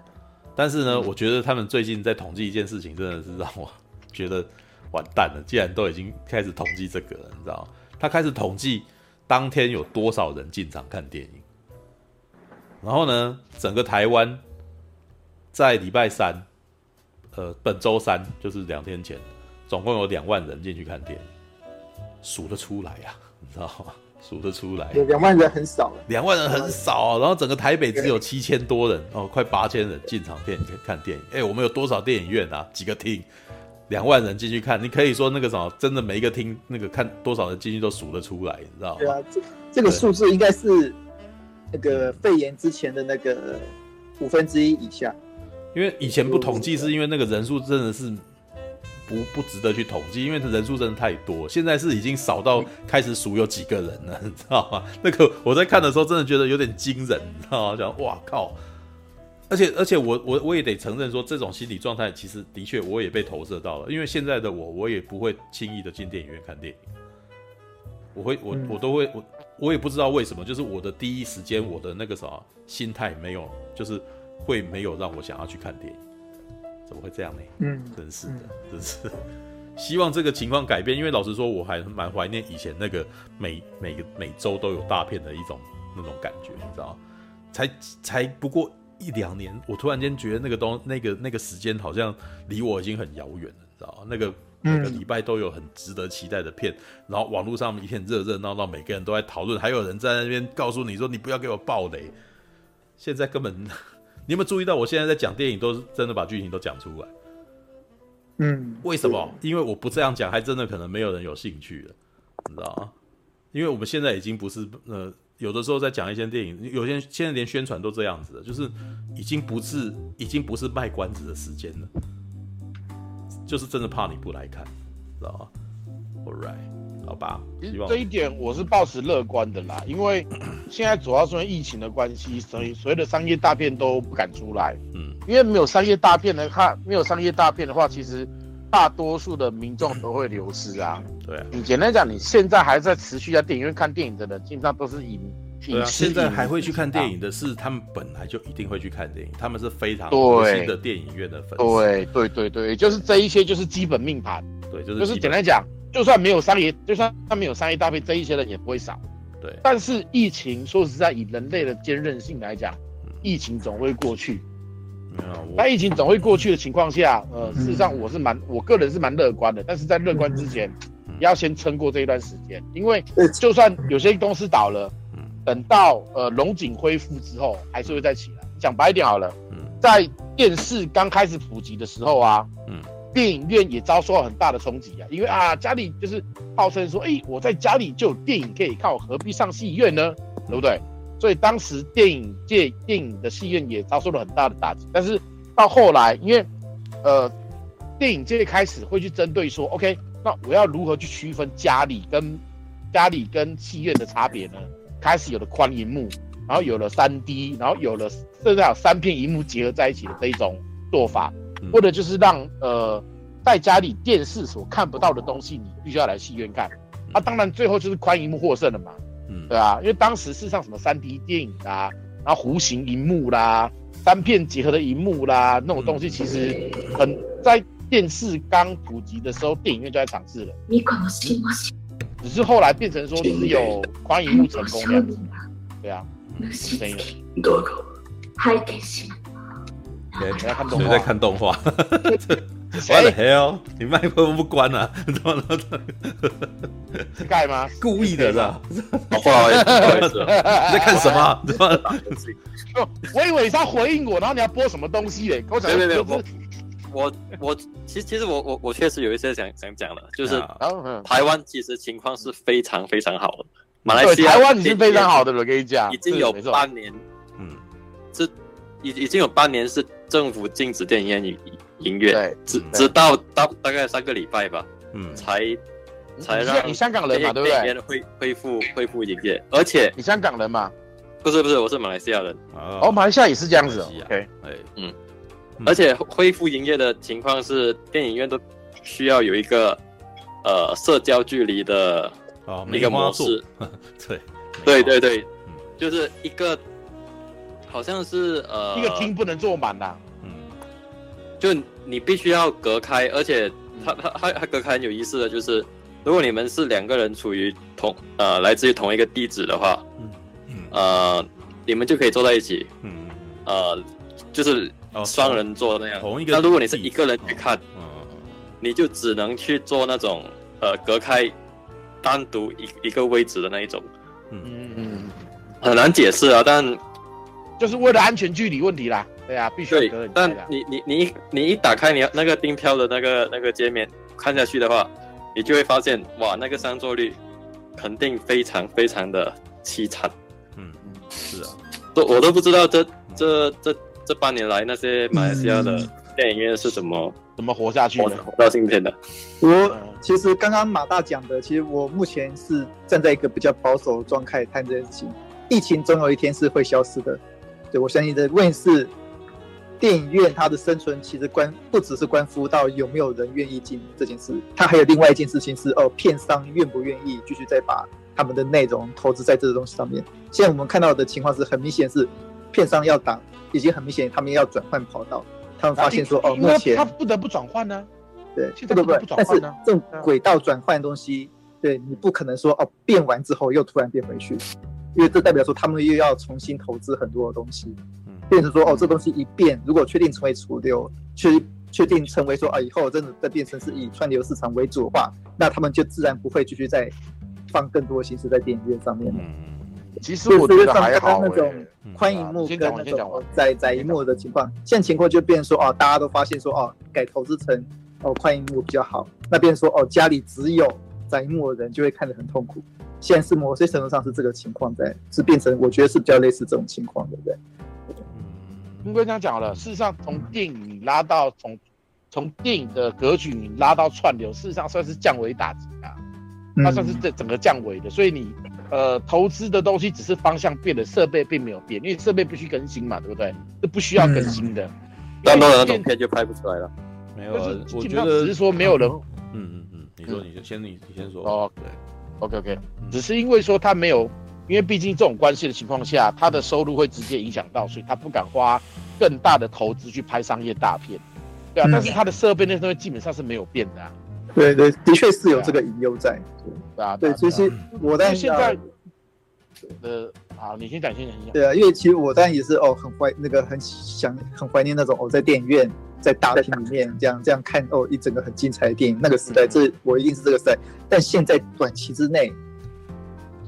但是呢，我觉得他们最近在统计一件事情，真的是让我觉得完蛋了。既然都已经开始统计这个了，你知道？他开始统计当天有多少人进场看电影。然后呢，整个台湾在礼拜三，呃，本周三就是两天前，总共有两万人进去看电影，数得出来呀、啊，你知道吗？数得出来，有两万人很少了，两万人很少啊。然后整个台北只有七千多人哦，快八千人进场电影看电影。哎，我们有多少电影院啊？几个厅？两万人进去看，你可以说那个什么，真的每一个厅那个看多少人进去都数得出来，你知道吗？对啊，这这个数字应该是那个肺炎之前的那个五分之一以下。因为以前不统计，是因为那个人数真的是不不值得去统计，因为人数真的太多。现在是已经少到开始数有几个人了，你知道吗？那个我在看的时候真的觉得有点惊人，你知道吗？讲哇靠！而且而且我我我也得承认说，这种心理状态其实的确我也被投射到了。因为现在的我，我也不会轻易的进电影院看电影。我会我我都会我我也不知道为什么，就是我的第一时间我的那个什么心态没有，就是会没有让我想要去看电影。怎么会这样呢？嗯，真是的，真是。希望这个情况改变，因为老实说，我还蛮怀念以前那个每每个每周都有大片的一种那种感觉，你知道吗？才才不过。一两年，我突然间觉得那个东那个那个时间好像离我已经很遥远了，你知道吗？那个每个礼拜都有很值得期待的片，然后网络上一片热热闹闹，每个人都在讨论，还有人在那边告诉你说你不要给我爆雷。现在根本，你有没有注意到我现在在讲电影都是真的把剧情都讲出来？嗯，为什么？因为我不这样讲，还真的可能没有人有兴趣了，你知道吗？因为我们现在已经不是呃。有的时候在讲一些电影，有些现在连宣传都这样子的，就是已经不是已经不是卖关子的时间了，就是真的怕你不来看，知道吗？All right，好吧。其实这一点我是抱持乐观的啦，因为 现在主要是因为疫情的关系，所以所有的商业大片都不敢出来。嗯，因为没有商业大片的看，没有商业大片的话，其实。大多数的民众都会流失啊。对啊，你简单讲，你现在还在持续在电影院看电影的人，基本上都是影影视。现在还会去看电影的是，他们本来就一定会去看电影，他们是非常核心的电影院的粉丝。对对对对，就是这一些就是基本命盘。对，就是就是简单讲，就算没有商业，就算他没有商业搭配，这一些人也不会少。对，但是疫情说实在，以人类的坚韧性来讲，疫情总会过去。那疫情总会过去的情况下，呃，事实上我是蛮，我个人是蛮乐观的。但是在乐观之前，要先撑过这一段时间，因为就算有些公司倒了，等到呃龙井恢复之后，还是会再起来。讲白一点好了，在电视刚开始普及的时候啊，电影院也遭受了很大的冲击啊，因为啊家里就是号称说，哎，我在家里就有电影可以看，我何必上戏院呢？对不对？所以当时电影界电影的戏院也遭受了很大的打击，但是到后来，因为呃电影界开始会去针对说，OK，那我要如何去区分家里跟家里跟戏院的差别呢？开始有了宽银幕，然后有了三 D，然后有了甚至还有三片银幕结合在一起的这一种做法，或者就是让呃在家里电视所看不到的东西，你必须要来戏院看。啊，当然最后就是宽银幕获胜了嘛。嗯，对啊，因为当时事实上什么三 D 电影啦，然后弧形银幕啦，三片结合的银幕啦，那种东西其实很在电视刚普及的时候，电影院就在尝试了。只是后来变成说只有宽银幕成功这样子。对啊，是这样。谁在看动画？谁在看动画？我的 hell！你麦克风不关啊？怎么了？是盖吗？故意的是吧？不好意思，不好意思，你在看什么？怎么？我以为是他回应我，然后你要播什么东西嘞？跟我讲。没有没有，我我我其实其实我我我确实有一些想想讲的，就是台湾其实情况是非常非常好的。马来西亚台湾已经非常好的了，我跟你讲，已经有半年，嗯，是已已经有半年是政府禁止电影院音乐，对，直直到到大概三个礼拜吧，嗯，才才让你香港人嘛，对不对？恢恢复恢复营业，而且你香港人嘛？不是不是，我是马来西亚人。哦，马来西亚也是这样子。OK，哎，嗯，而且恢复营业的情况是，电影院都需要有一个呃社交距离的一个模式。对，对对对，就是一个好像是呃一个厅不能坐满呐。就你必须要隔开，而且它它它它隔开很有意思的就是，如果你们是两个人处于同呃来自于同一个地址的话，嗯。嗯，呃，你们就可以坐在一起，嗯。呃，就是双人座那样。同一个。那如果你是一个人去看，嗯，你就只能去做那种呃隔开单独一一个位置的那一种。嗯嗯嗯，很难解释啊，但就是为了安全距离问题啦。对啊，必须对。但你你你一你一打开你那个订票的那个那个界面看下去的话。你就会发现，哇，那个上座率肯定非常非常的凄惨。嗯嗯，是啊，都我都不知道这这这这半年来那些马来西亚的电影院是怎么、嗯、怎么活下去的，活到今天的。我其实刚刚马大讲的，其实我目前是站在一个比较保守的状态看这件事情。疫情总有一天是会消失的，对，我相信的问题是。电影院它的生存其实关不只是关乎到有没有人愿意进这件事，它还有另外一件事情是哦，片商愿不愿意继续再把他们的内容投资在这个东西上面。现在我们看到的情况是很明显是片商要打，已经很明显他们要转换跑道，他们发现说哦，目前他不得不转换呢，对，不得不转换，但是这种轨道转换的东西，对你不可能说哦变完之后又突然变回去，因为这代表说他们又要重新投资很多的东西。变成说哦，这东西一变，如果确定成为主流，确确定成为说啊，以后真的在变成是以串流市场为主的话，那他们就自然不会继续再放更多心思在电影院上面了。其实我觉得还好，那种宽银幕跟那种窄窄银幕的情况，现在情况就变成说哦，大家都发现说哦，改投资成哦宽银幕比较好，那变成说哦，家里只有窄银幕的人就会看得很痛苦。现在是某些程度上是这个情况在，是变成我觉得是比较类似这种情况，对。不对？应该这样讲了，事实上从电影拉到从从电影的格局你拉到串流，事实上算是降维打击啊，它算是这整个降维的，所以你呃投资的东西只是方向变了，设备并没有变，因为设备必须更新嘛，对不对？这不需要更新的，当然那种片就拍不出来了。没有，我觉得只是说没有人。嗯嗯嗯，你说你就先你你先说。哦，对，OK OK，只是因为说他没有。因为毕竟这种关系的情况下，他的收入会直接影响到，所以他不敢花更大的投资去拍商业大片，对啊。嗯、但是他的设备那些东西基本上是没有变的啊。对对，的确是有这个隐忧在。对啊，对，其实我在现在，呃，好，你先讲，先讲，先讲。对啊，因为其实我当然也是哦，很怀那个很想很怀念那种哦，在电影院在大厅里面这样这样看哦一整个很精彩的电影那个时代，这我一定是这个时代。但现在短期之内。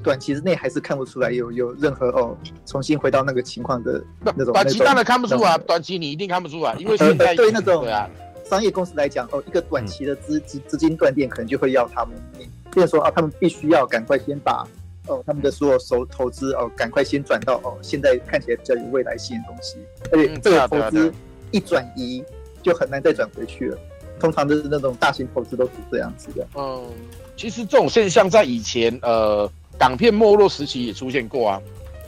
短期之内还是看不出来有有任何哦，重新回到那个情况的那种。短期当然看不出来，短期你一定看不出来，因为现在对那种商业公司来讲，哦，一个短期的资资资金断电，可能就会要他们，变成说啊，他们必须要赶快先把哦他们的所有收投资哦，赶快先转到哦现在看起来比较有未来性的东西，而且这个投资一转移就很难再转回去了。通常都是那种大型投资都是这样子的。嗯，其实这种现象在以前呃。港片没落时期也出现过啊，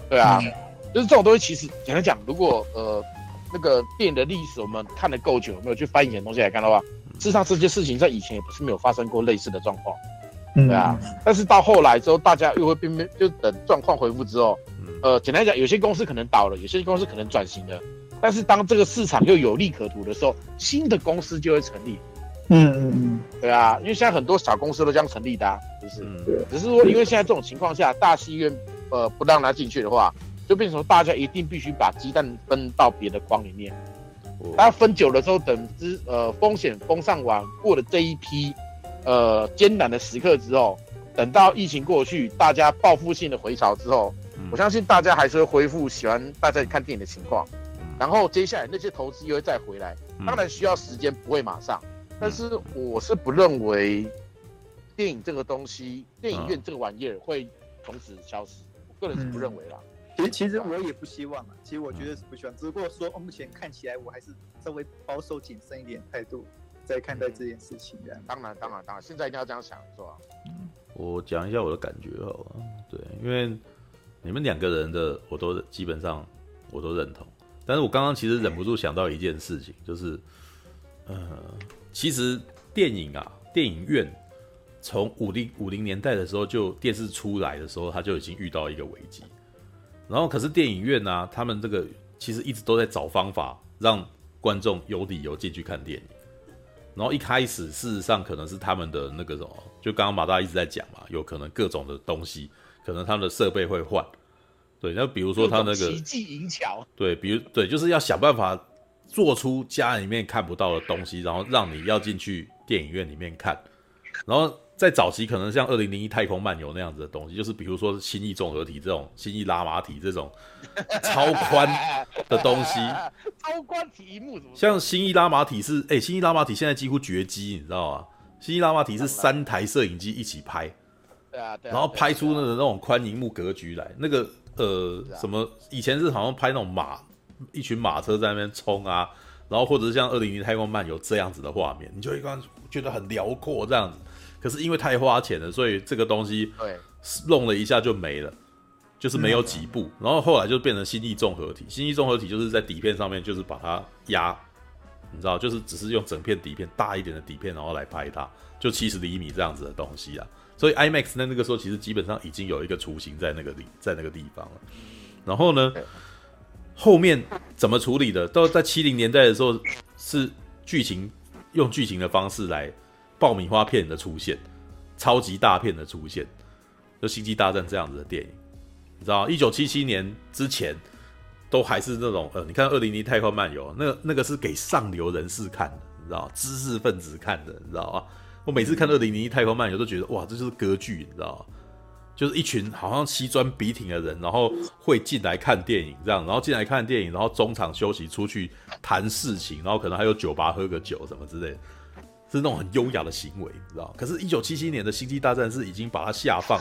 对啊，嗯、就是这种东西。其实简单讲，如果呃那个电影的历史我们看的够久，有没有去翻以前的东西来看的话，事实上这些事情在以前也不是没有发生过类似的状况，对啊。嗯、但是到后来之后，大家又会变变，就等状况恢复之后，呃，简单讲，有些公司可能倒了，有些公司可能转型了，但是当这个市场又有利可图的时候，新的公司就会成立。嗯嗯嗯，对啊，因为现在很多小公司都这样成立的，啊，就是，对，只是说因为现在这种情况下，大戏院呃不让他进去的话，就变成大家一定必须把鸡蛋分到别的筐里面。大家分久了之后，等之呃风险封上完，过了这一批呃艰难的时刻之后，等到疫情过去，大家报复性的回潮之后，我相信大家还是会恢复喜欢大家看电影的情况，然后接下来那些投资又会再回来，当然需要时间，不会马上。但是我是不认为电影这个东西，电影院这个玩意儿会从此消失。我个人是不认为啦。其实其实我也不希望啊。其实我觉得是不希望，只不过说目前看起来我还是稍微保守谨慎一点态度在看待这件事情。这样。当然当然当然，现在一定要这样想，是吧？我讲一下我的感觉好了。对，因为你们两个人的我都基本上我都认同。但是我刚刚其实忍不住想到一件事情，就是呃。其实电影啊，电影院从五零五零年代的时候就电视出来的时候，他就已经遇到一个危机。然后可是电影院呢、啊，他们这个其实一直都在找方法让观众有理由进去看电影。然后一开始事实上可能是他们的那个什么，就刚刚马大一直在讲嘛，有可能各种的东西，可能他们的设备会换。对，那比如说他那个奇技淫巧，对，比如对，就是要想办法做出家里面看不到的东西，然后让你要进去电影院里面看，然后。在早期可能像二零零一太空漫游那样子的东西，就是比如说心意综合体这种新意拉马体这种 超宽的东西，超宽题目像新意拉马体是哎、欸，心意拉马体现在几乎绝迹，你知道吗？新意拉马体是三台摄影机一起拍，对啊对，然后拍出那种那种宽银幕格局来，那个呃什么以前是好像拍那种马一群马车在那边冲啊，然后或者是像二零零一太空漫游这样子的画面，你就会刚觉得很辽阔这样子。可是因为太花钱了，所以这个东西对弄了一下就没了，就是没有几步。然后后来就变成新意综合体，新意综合体就是在底片上面就是把它压，你知道，就是只是用整片底片大一点的底片，然后来拍它，就七十厘米这样子的东西啊。所以 IMAX 那那个时候其实基本上已经有一个雏形在那个里，在那个地方了。然后呢，后面怎么处理的？到在七零年代的时候是剧情，用剧情的方式来。爆米花片的出现，超级大片的出现，就《星际大战》这样子的电影，你知道，一九七七年之前都还是那种呃，你看《二零零太空漫游》，那那个是给上流人士看的，你知道，知识分子看的，你知道吗？我每次看《二零零太空漫游》都觉得哇，这就是歌剧，你知道，就是一群好像西装笔挺的人，然后会进来看电影这样，然后进来看电影，然后中场休息出去谈事情，然后可能还有酒吧喝个酒什么之类的。是那种很优雅的行为，你知道？可是，一九七七年的《星际大战》是已经把它下放，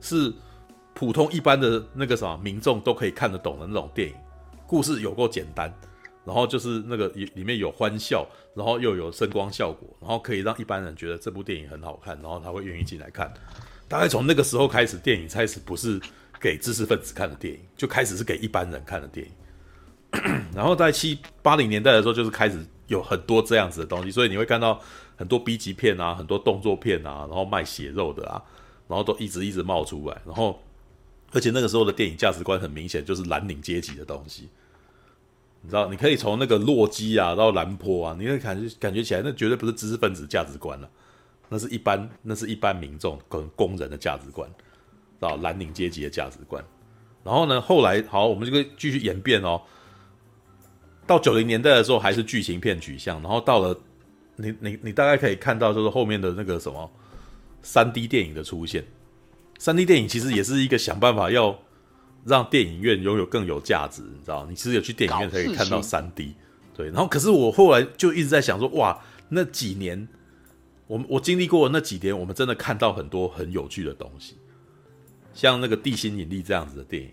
是普通一般的那个什么民众都可以看得懂的那种电影。故事有够简单，然后就是那个里面有欢笑，然后又有声光效果，然后可以让一般人觉得这部电影很好看，然后他会愿意进来看。大概从那个时候开始，电影开始不是给知识分子看的电影，就开始是给一般人看的电影。然后在七八零年代的时候，就是开始有很多这样子的东西，所以你会看到。很多 B 级片啊，很多动作片啊，然后卖血肉的啊，然后都一直一直冒出来，然后，而且那个时候的电影价值观很明显，就是蓝领阶级的东西。你知道，你可以从那个洛基啊到兰坡啊，你会感觉感觉起来，那绝对不是知识分子价值观了，那是一般那是一般民众跟工人的价值观，知道蓝领阶级的价值观。然后呢，后来好，我们就可以继续演变哦。到九零年代的时候，还是剧情片取向，然后到了。你你你大概可以看到，就是后面的那个什么三 D 电影的出现。三 D 电影其实也是一个想办法要让电影院拥有更有价值，你知道？你只有去电影院才可以看到三 D。对，然后可是我后来就一直在想说，哇，那几年我我经历过那几年，我们真的看到很多很有趣的东西，像那个地心引力这样子的电影。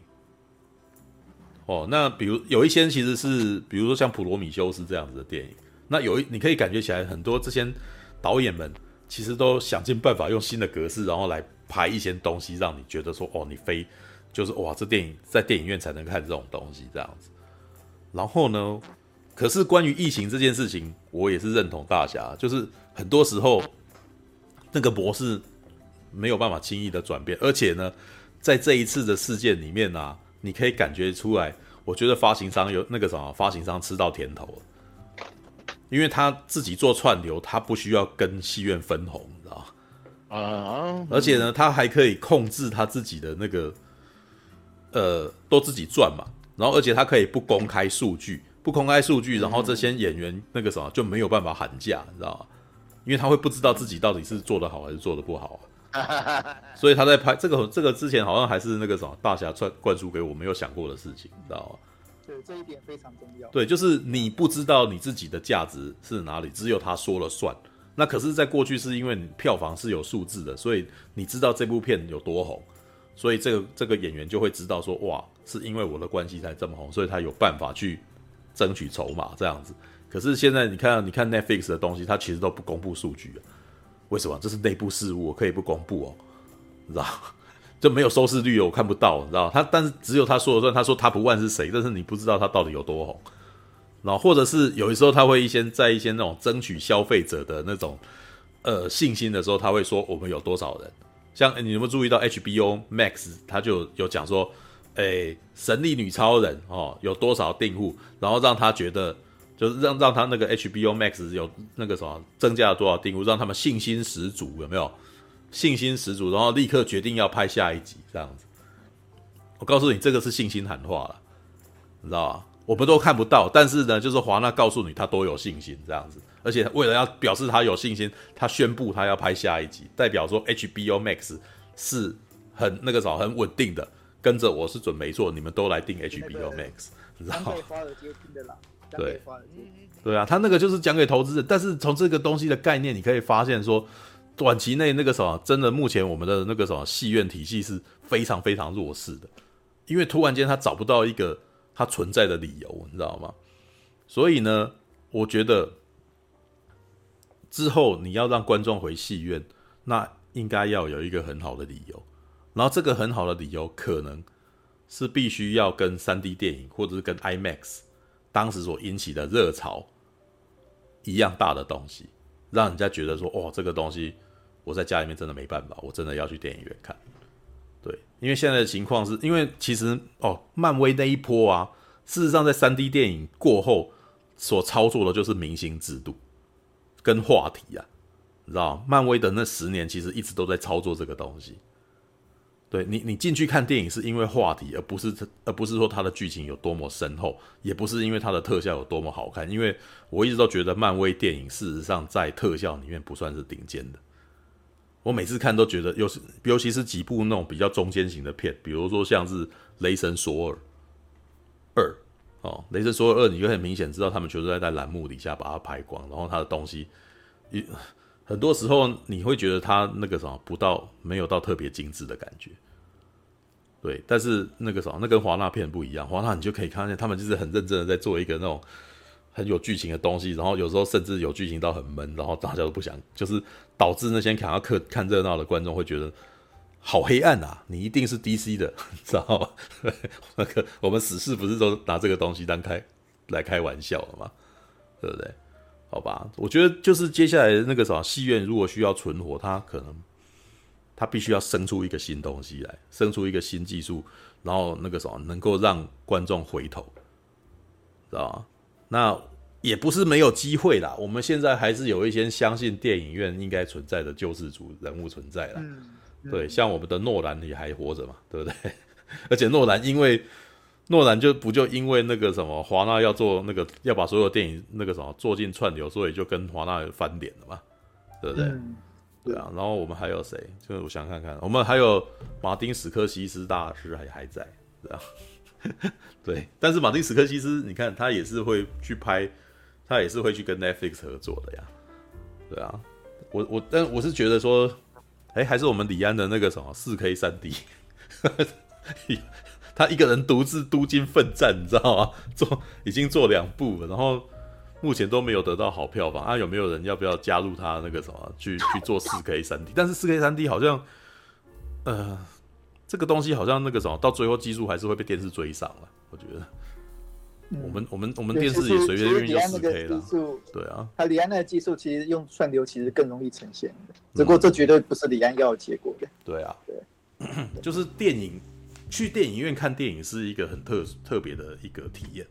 哦，那比如有一些其实是，比如说像普罗米修斯这样子的电影。那有一，你可以感觉起来，很多这些导演们其实都想尽办法用新的格式，然后来拍一些东西，让你觉得说，哦，你非就是哇，这电影在电影院才能看这种东西这样子。然后呢，可是关于疫情这件事情，我也是认同大侠，就是很多时候那个模式没有办法轻易的转变，而且呢，在这一次的事件里面啊，你可以感觉出来，我觉得发行商有那个什么，发行商吃到甜头了。因为他自己做串流，他不需要跟戏院分红，你知道吗？啊，而且呢，他还可以控制他自己的那个，呃，都自己赚嘛。然后，而且他可以不公开数据，不公开数据，然后这些演员那个什么就没有办法喊价，你知道吗？因为他会不知道自己到底是做的好还是做的不好，所以他在拍这个这个之前，好像还是那个什么大侠传灌输给我没有想过的事情，你知道吗？对，这一点非常重要。对，就是你不知道你自己的价值是哪里，只有他说了算。那可是，在过去是因为你票房是有数字的，所以你知道这部片有多红，所以这个这个演员就会知道说，哇，是因为我的关系才这么红，所以他有办法去争取筹码这样子。可是现在你看，你看 Netflix 的东西，它其实都不公布数据啊。为什么？这是内部事务，我可以不公布哦，你知道？就没有收视率，我看不到，你知道他，但是只有他说了算。他说 Top One 是谁，但是你不知道他到底有多红。然后或者是有的时候他会一些在一些那种争取消费者的那种呃信心的时候，他会说我们有多少人。像你有没有注意到 HBO Max，他就有讲说，诶，神力女超人哦有多少订户，然后让他觉得就是让让他那个 HBO Max 有那个什么增加了多少订户，让他们信心十足，有没有？信心十足，然后立刻决定要拍下一集，这样子。我告诉你，这个是信心喊话了，你知道吧？我们都看不到，但是呢，就是华纳告诉你他多有信心，这样子。而且为了要表示他有信心，他宣布他要拍下一集，代表说 HBO Max 是很那个什么很稳定的，跟着我是准没错，你们都来订 HBO Max，你知道吗？对，对啊，他那个就是讲给投资人，但是从这个东西的概念，你可以发现说，短期内那个什么，真的目前我们的那个什么戏院体系是非常非常弱势的，因为突然间他找不到一个他存在的理由，你知道吗？所以呢，我觉得之后你要让观众回戏院，那应该要有一个很好的理由，然后这个很好的理由可能是必须要跟 3D 电影或者是跟 IMAX。当时所引起的热潮一样大的东西，让人家觉得说：“哦，这个东西我在家里面真的没办法，我真的要去电影院看。”对，因为现在的情况是因为其实哦，漫威那一波啊，事实上在三 D 电影过后所操作的就是明星制度跟话题啊，你知道，漫威的那十年其实一直都在操作这个东西。对你，你进去看电影是因为话题，而不是而不是说它的剧情有多么深厚，也不是因为它的特效有多么好看。因为我一直都觉得漫威电影事实上在特效里面不算是顶尖的。我每次看都觉得，尤其尤其是几部那种比较中间型的片，比如说像是《雷神索尔二》哦，《雷神索尔二》，你就很明显知道他们全是在在栏目底下把它拍光，然后它的东西一。很多时候你会觉得他那个什么不到没有到特别精致的感觉，对，但是那个什么那跟华纳片不一样，华纳你就可以看见他们就是很认真的在做一个那种很有剧情的东西，然后有时候甚至有剧情到很闷，然后大家都不想，就是导致那些想要看看热闹的观众会觉得好黑暗啊！你一定是 DC 的，知道吗？那个我们死侍不是都拿这个东西当开来开玩笑了吗？对不对？好吧，我觉得就是接下来那个什么戏院，如果需要存活，它可能它必须要生出一个新东西来，生出一个新技术，然后那个什么能够让观众回头，知道吗？那也不是没有机会啦。我们现在还是有一些相信电影院应该存在的救世主人物存在啦。对，像我们的诺兰也还活着嘛，对不对？而且诺兰因为。诺兰就不就因为那个什么华纳要做那个要把所有电影那个什么做进串流，所以就跟华纳翻脸了嘛，对不对？嗯、对啊。然后我们还有谁？就是我想看看，我们还有马丁史科西斯大师还还在，对啊。对，但是马丁史科西斯，你看他也是会去拍，他也是会去跟 Netflix 合作的呀，对啊。我我但我是觉得说，哎、欸，还是我们李安的那个什么四 K 三 D。他一个人独自督军奋战，你知道吗？做已经做两部了，然后目前都没有得到好票房啊！有没有人要不要加入他那个什么去去做四 K 三 D？但是四 K 三 D 好像，呃，这个东西好像那个什么，到最后技术还是会被电视追上了。我觉得，我们我们我们电视也随便用四 K 了。对啊，他李安那个技术其实用串流其实更容易呈现的，只不过这绝对不是李安要的结果的。对啊，对，就是电影。去电影院看电影是一个很特特别的一个体验，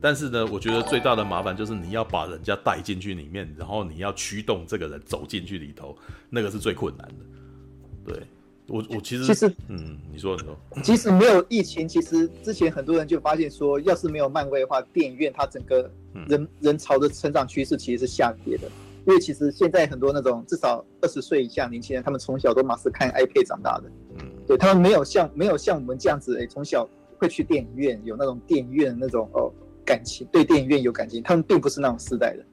但是呢，我觉得最大的麻烦就是你要把人家带进去里面，然后你要驱动这个人走进去里头，那个是最困难的。对，我，我其实其实，嗯，你说你说，其实没有疫情，其实之前很多人就发现说，要是没有漫威的话，电影院它整个人、嗯、人潮的成长趋势其实是下跌的，因为其实现在很多那种至少二十岁以下年轻人，他们从小都马是看 iPad 长大的，嗯。对，他们没有像没有像我们这样子，哎，从小会去电影院，有那种电影院的那种哦感情，对电影院有感情。他们并不是那种世代的，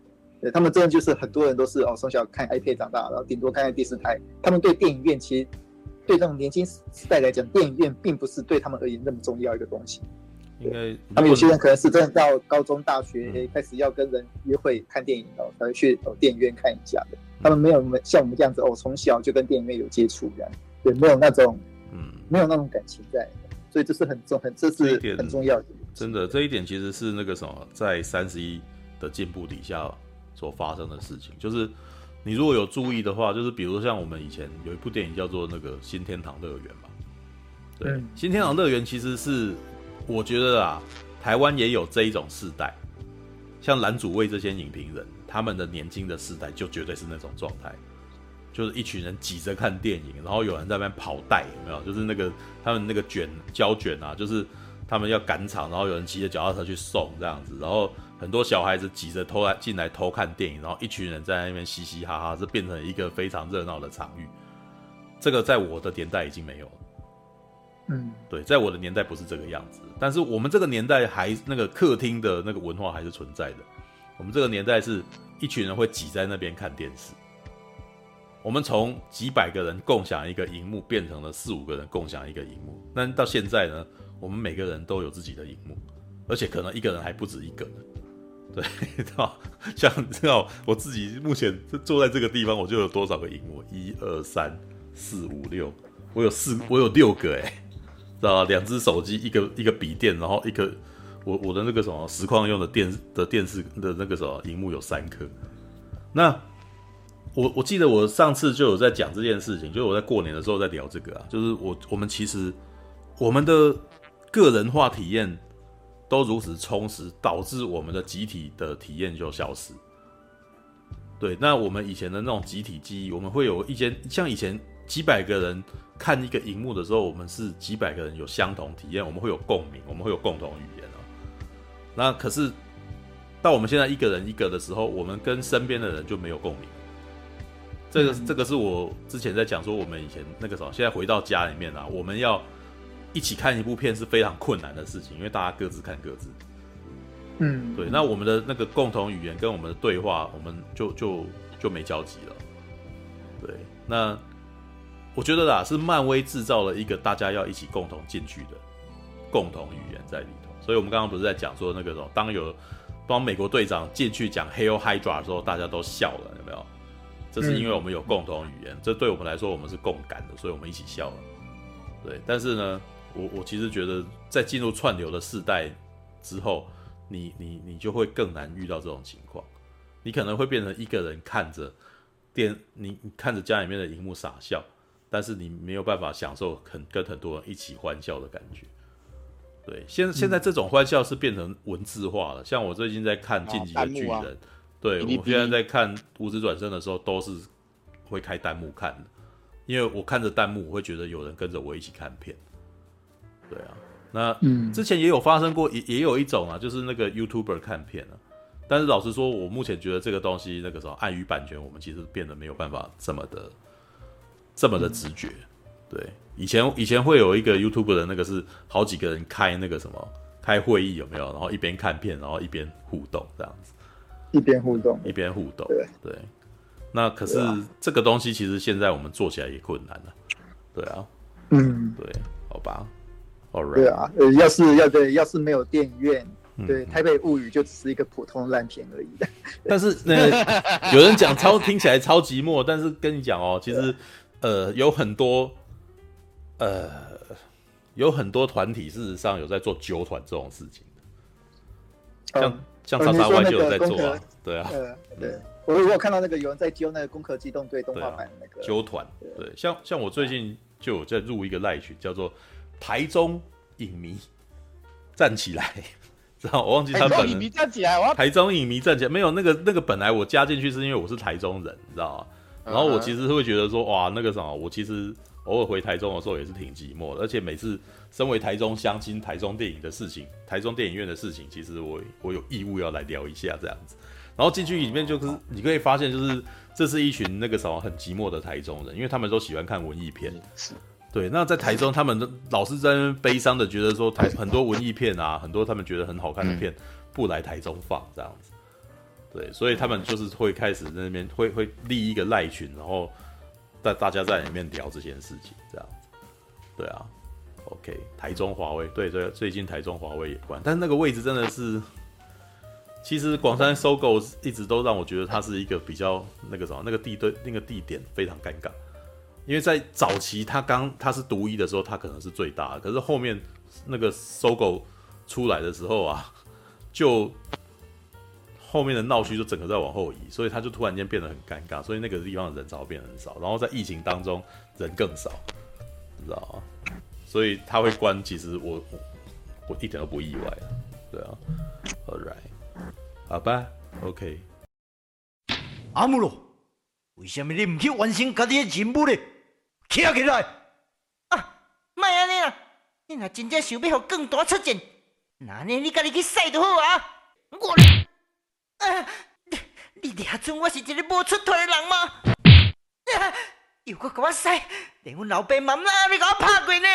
对，他们真的就是很多人都是哦从小看 iPad 长大，然后顶多看看电视台。他们对电影院其实对这种年轻时代来讲，电影院并不是对他们而言那么重要一个东西。应该他们有些人可能是真的到高中、大学、嗯、开始要跟人约会看电影哦，才会去哦电影院看一下的。他们没有像我们这样子哦，从小就跟电影院有接触这样，对，没有那种。嗯，没有那种感情在，所以这是很重很这是很重要的。真的，这一点其实是那个什么，在三十一的进步底下所发生的事情。就是你如果有注意的话，就是比如像我们以前有一部电影叫做那个《新天堂乐园》嘛。对，嗯、新天堂乐园其实是我觉得啊，台湾也有这一种世代。像蓝主卫这些影评人，他们的年轻的世代就绝对是那种状态，就是一群人挤着看电影，然后有人在那边跑带，有没有？就是那个他们那个卷胶卷啊，就是他们要赶场，然后有人骑着脚踏车去送这样子，然后很多小孩子挤着偷来进来偷看电影，然后一群人在那边嘻嘻哈哈，是变成一个非常热闹的场域。这个在我的年代已经没有了。嗯，对，在我的年代不是这个样子，但是我们这个年代还那个客厅的那个文化还是存在的。我们这个年代是一群人会挤在那边看电视。我们从几百个人共享一个荧幕，变成了四五个人共享一个荧幕。那到现在呢，我们每个人都有自己的荧幕，而且可能一个人还不止一个。对，像知道我自己目前坐在这个地方，我就有多少个荧幕？一二三四五六，我有四，我有六个哎。知道两只手机，一个一个笔电，然后一个我我的那个什么实况用的电的电视的那个什么荧幕有三颗。那我我记得我上次就有在讲这件事情，就是我在过年的时候在聊这个啊，就是我我们其实我们的个人化体验都如此充实，导致我们的集体的体验就消失。对，那我们以前的那种集体记忆，我们会有一间像以前几百个人。看一个荧幕的时候，我们是几百个人有相同体验，我们会有共鸣，我们会有共同语言哦。那可是到我们现在一个人一个的时候，我们跟身边的人就没有共鸣。这个这个是我之前在讲说，我们以前那个时候，现在回到家里面啊，我们要一起看一部片是非常困难的事情，因为大家各自看各自。嗯，对。那我们的那个共同语言跟我们的对话，我们就就就没交集了。对，那。我觉得啦，是漫威制造了一个大家要一起共同进去的共同语言在里头。所以，我们刚刚不是在讲说那个什么，当有当美国队长进去讲 Hail Hydra 的时候，大家都笑了，有没有？这是因为我们有共同语言，这对我们来说，我们是共感的，所以我们一起笑了。对，但是呢，我我其实觉得，在进入串流的世代之后，你你你就会更难遇到这种情况，你可能会变成一个人看着电，你你看着家里面的荧幕傻笑。但是你没有办法享受很跟很多人一起欢笑的感觉，对，现现在这种欢笑是变成文字化了。嗯、像我最近在看《进击的巨人》，啊，对，我现在在看《无职转身》的时候，都是会开弹幕看的，因为我看着弹幕，我会觉得有人跟着我一起看片。对啊，那嗯之前也有发生过，也也有一种啊，就是那个 YouTuber 看片啊。但是老实说，我目前觉得这个东西，那个时候碍于版权，我们其实变得没有办法这么的。这么的直觉，对，以前以前会有一个 YouTube 的那个是好几个人开那个什么开会议有没有？然后一边看片，然后一边互动这样子，一边互动。一边互动，对。对。那可是这个东西其实现在我们做起来也困难了，对啊，嗯，对，好吧，All right，对啊，呃，要是要对，要是没有电影院，对，台北物语就只是一个普通烂片而已。但是那有人讲超听起来超寂寞，但是跟你讲哦，其实。呃，有很多，呃，有很多团体，事实上有在做揪团这种事情的，像、嗯、像叉叉 Y 就有在做啊，对啊，呃、对，我我有看到那个有人在揪那个《攻壳机动队》动画版那个揪团，对，像像我最近就有在入一个赖群，叫做台中影迷站起来，知道我忘记他本台中影迷站起来，台中影迷站起来，没有那个那个本来我加进去是因为我是台中人，你知道吗？然后我其实会觉得说，哇，那个什么，我其实偶尔回台中的时候也是挺寂寞的，而且每次身为台中相亲，台中电影的事情，台中电影院的事情，其实我我有义务要来聊一下这样子。然后进去里面就是你可以发现，就是这是一群那个什么很寂寞的台中人，因为他们都喜欢看文艺片。是。对，那在台中，他们老是在那边悲伤的觉得说，台很多文艺片啊，很多他们觉得很好看的片，不来台中放这样子。对，所以他们就是会开始在那边会会立一个赖群，然后在大家在里面聊这件事情，这样子。对啊，OK，台中华威，对对，最近台中华威也关，但是那个位置真的是，其实广山收购一直都让我觉得它是一个比较那个什么，那个地对那个地点非常尴尬，因为在早期它刚它是独一的时候，它可能是最大的，可是后面那个收购出来的时候啊，就。后面的闹区就整个在往后移，所以它就突然间变得很尴尬，所以那个地方的人潮变得很少，然后在疫情当中人更少，你知道吗？所以他会关，其实我我，我一点都不意外，对啊，All right，好吧，OK。阿姆罗，为什么你唔去完成家己的任务呢？起来起来！啊，卖安尼啦，你若真正想要互更大出战，那呢你家己去使就好啊。我，啊，你你还准我是一个无出头的人吗？啊，又搁给我使，连阮老爸妈妈你给我拍过呢。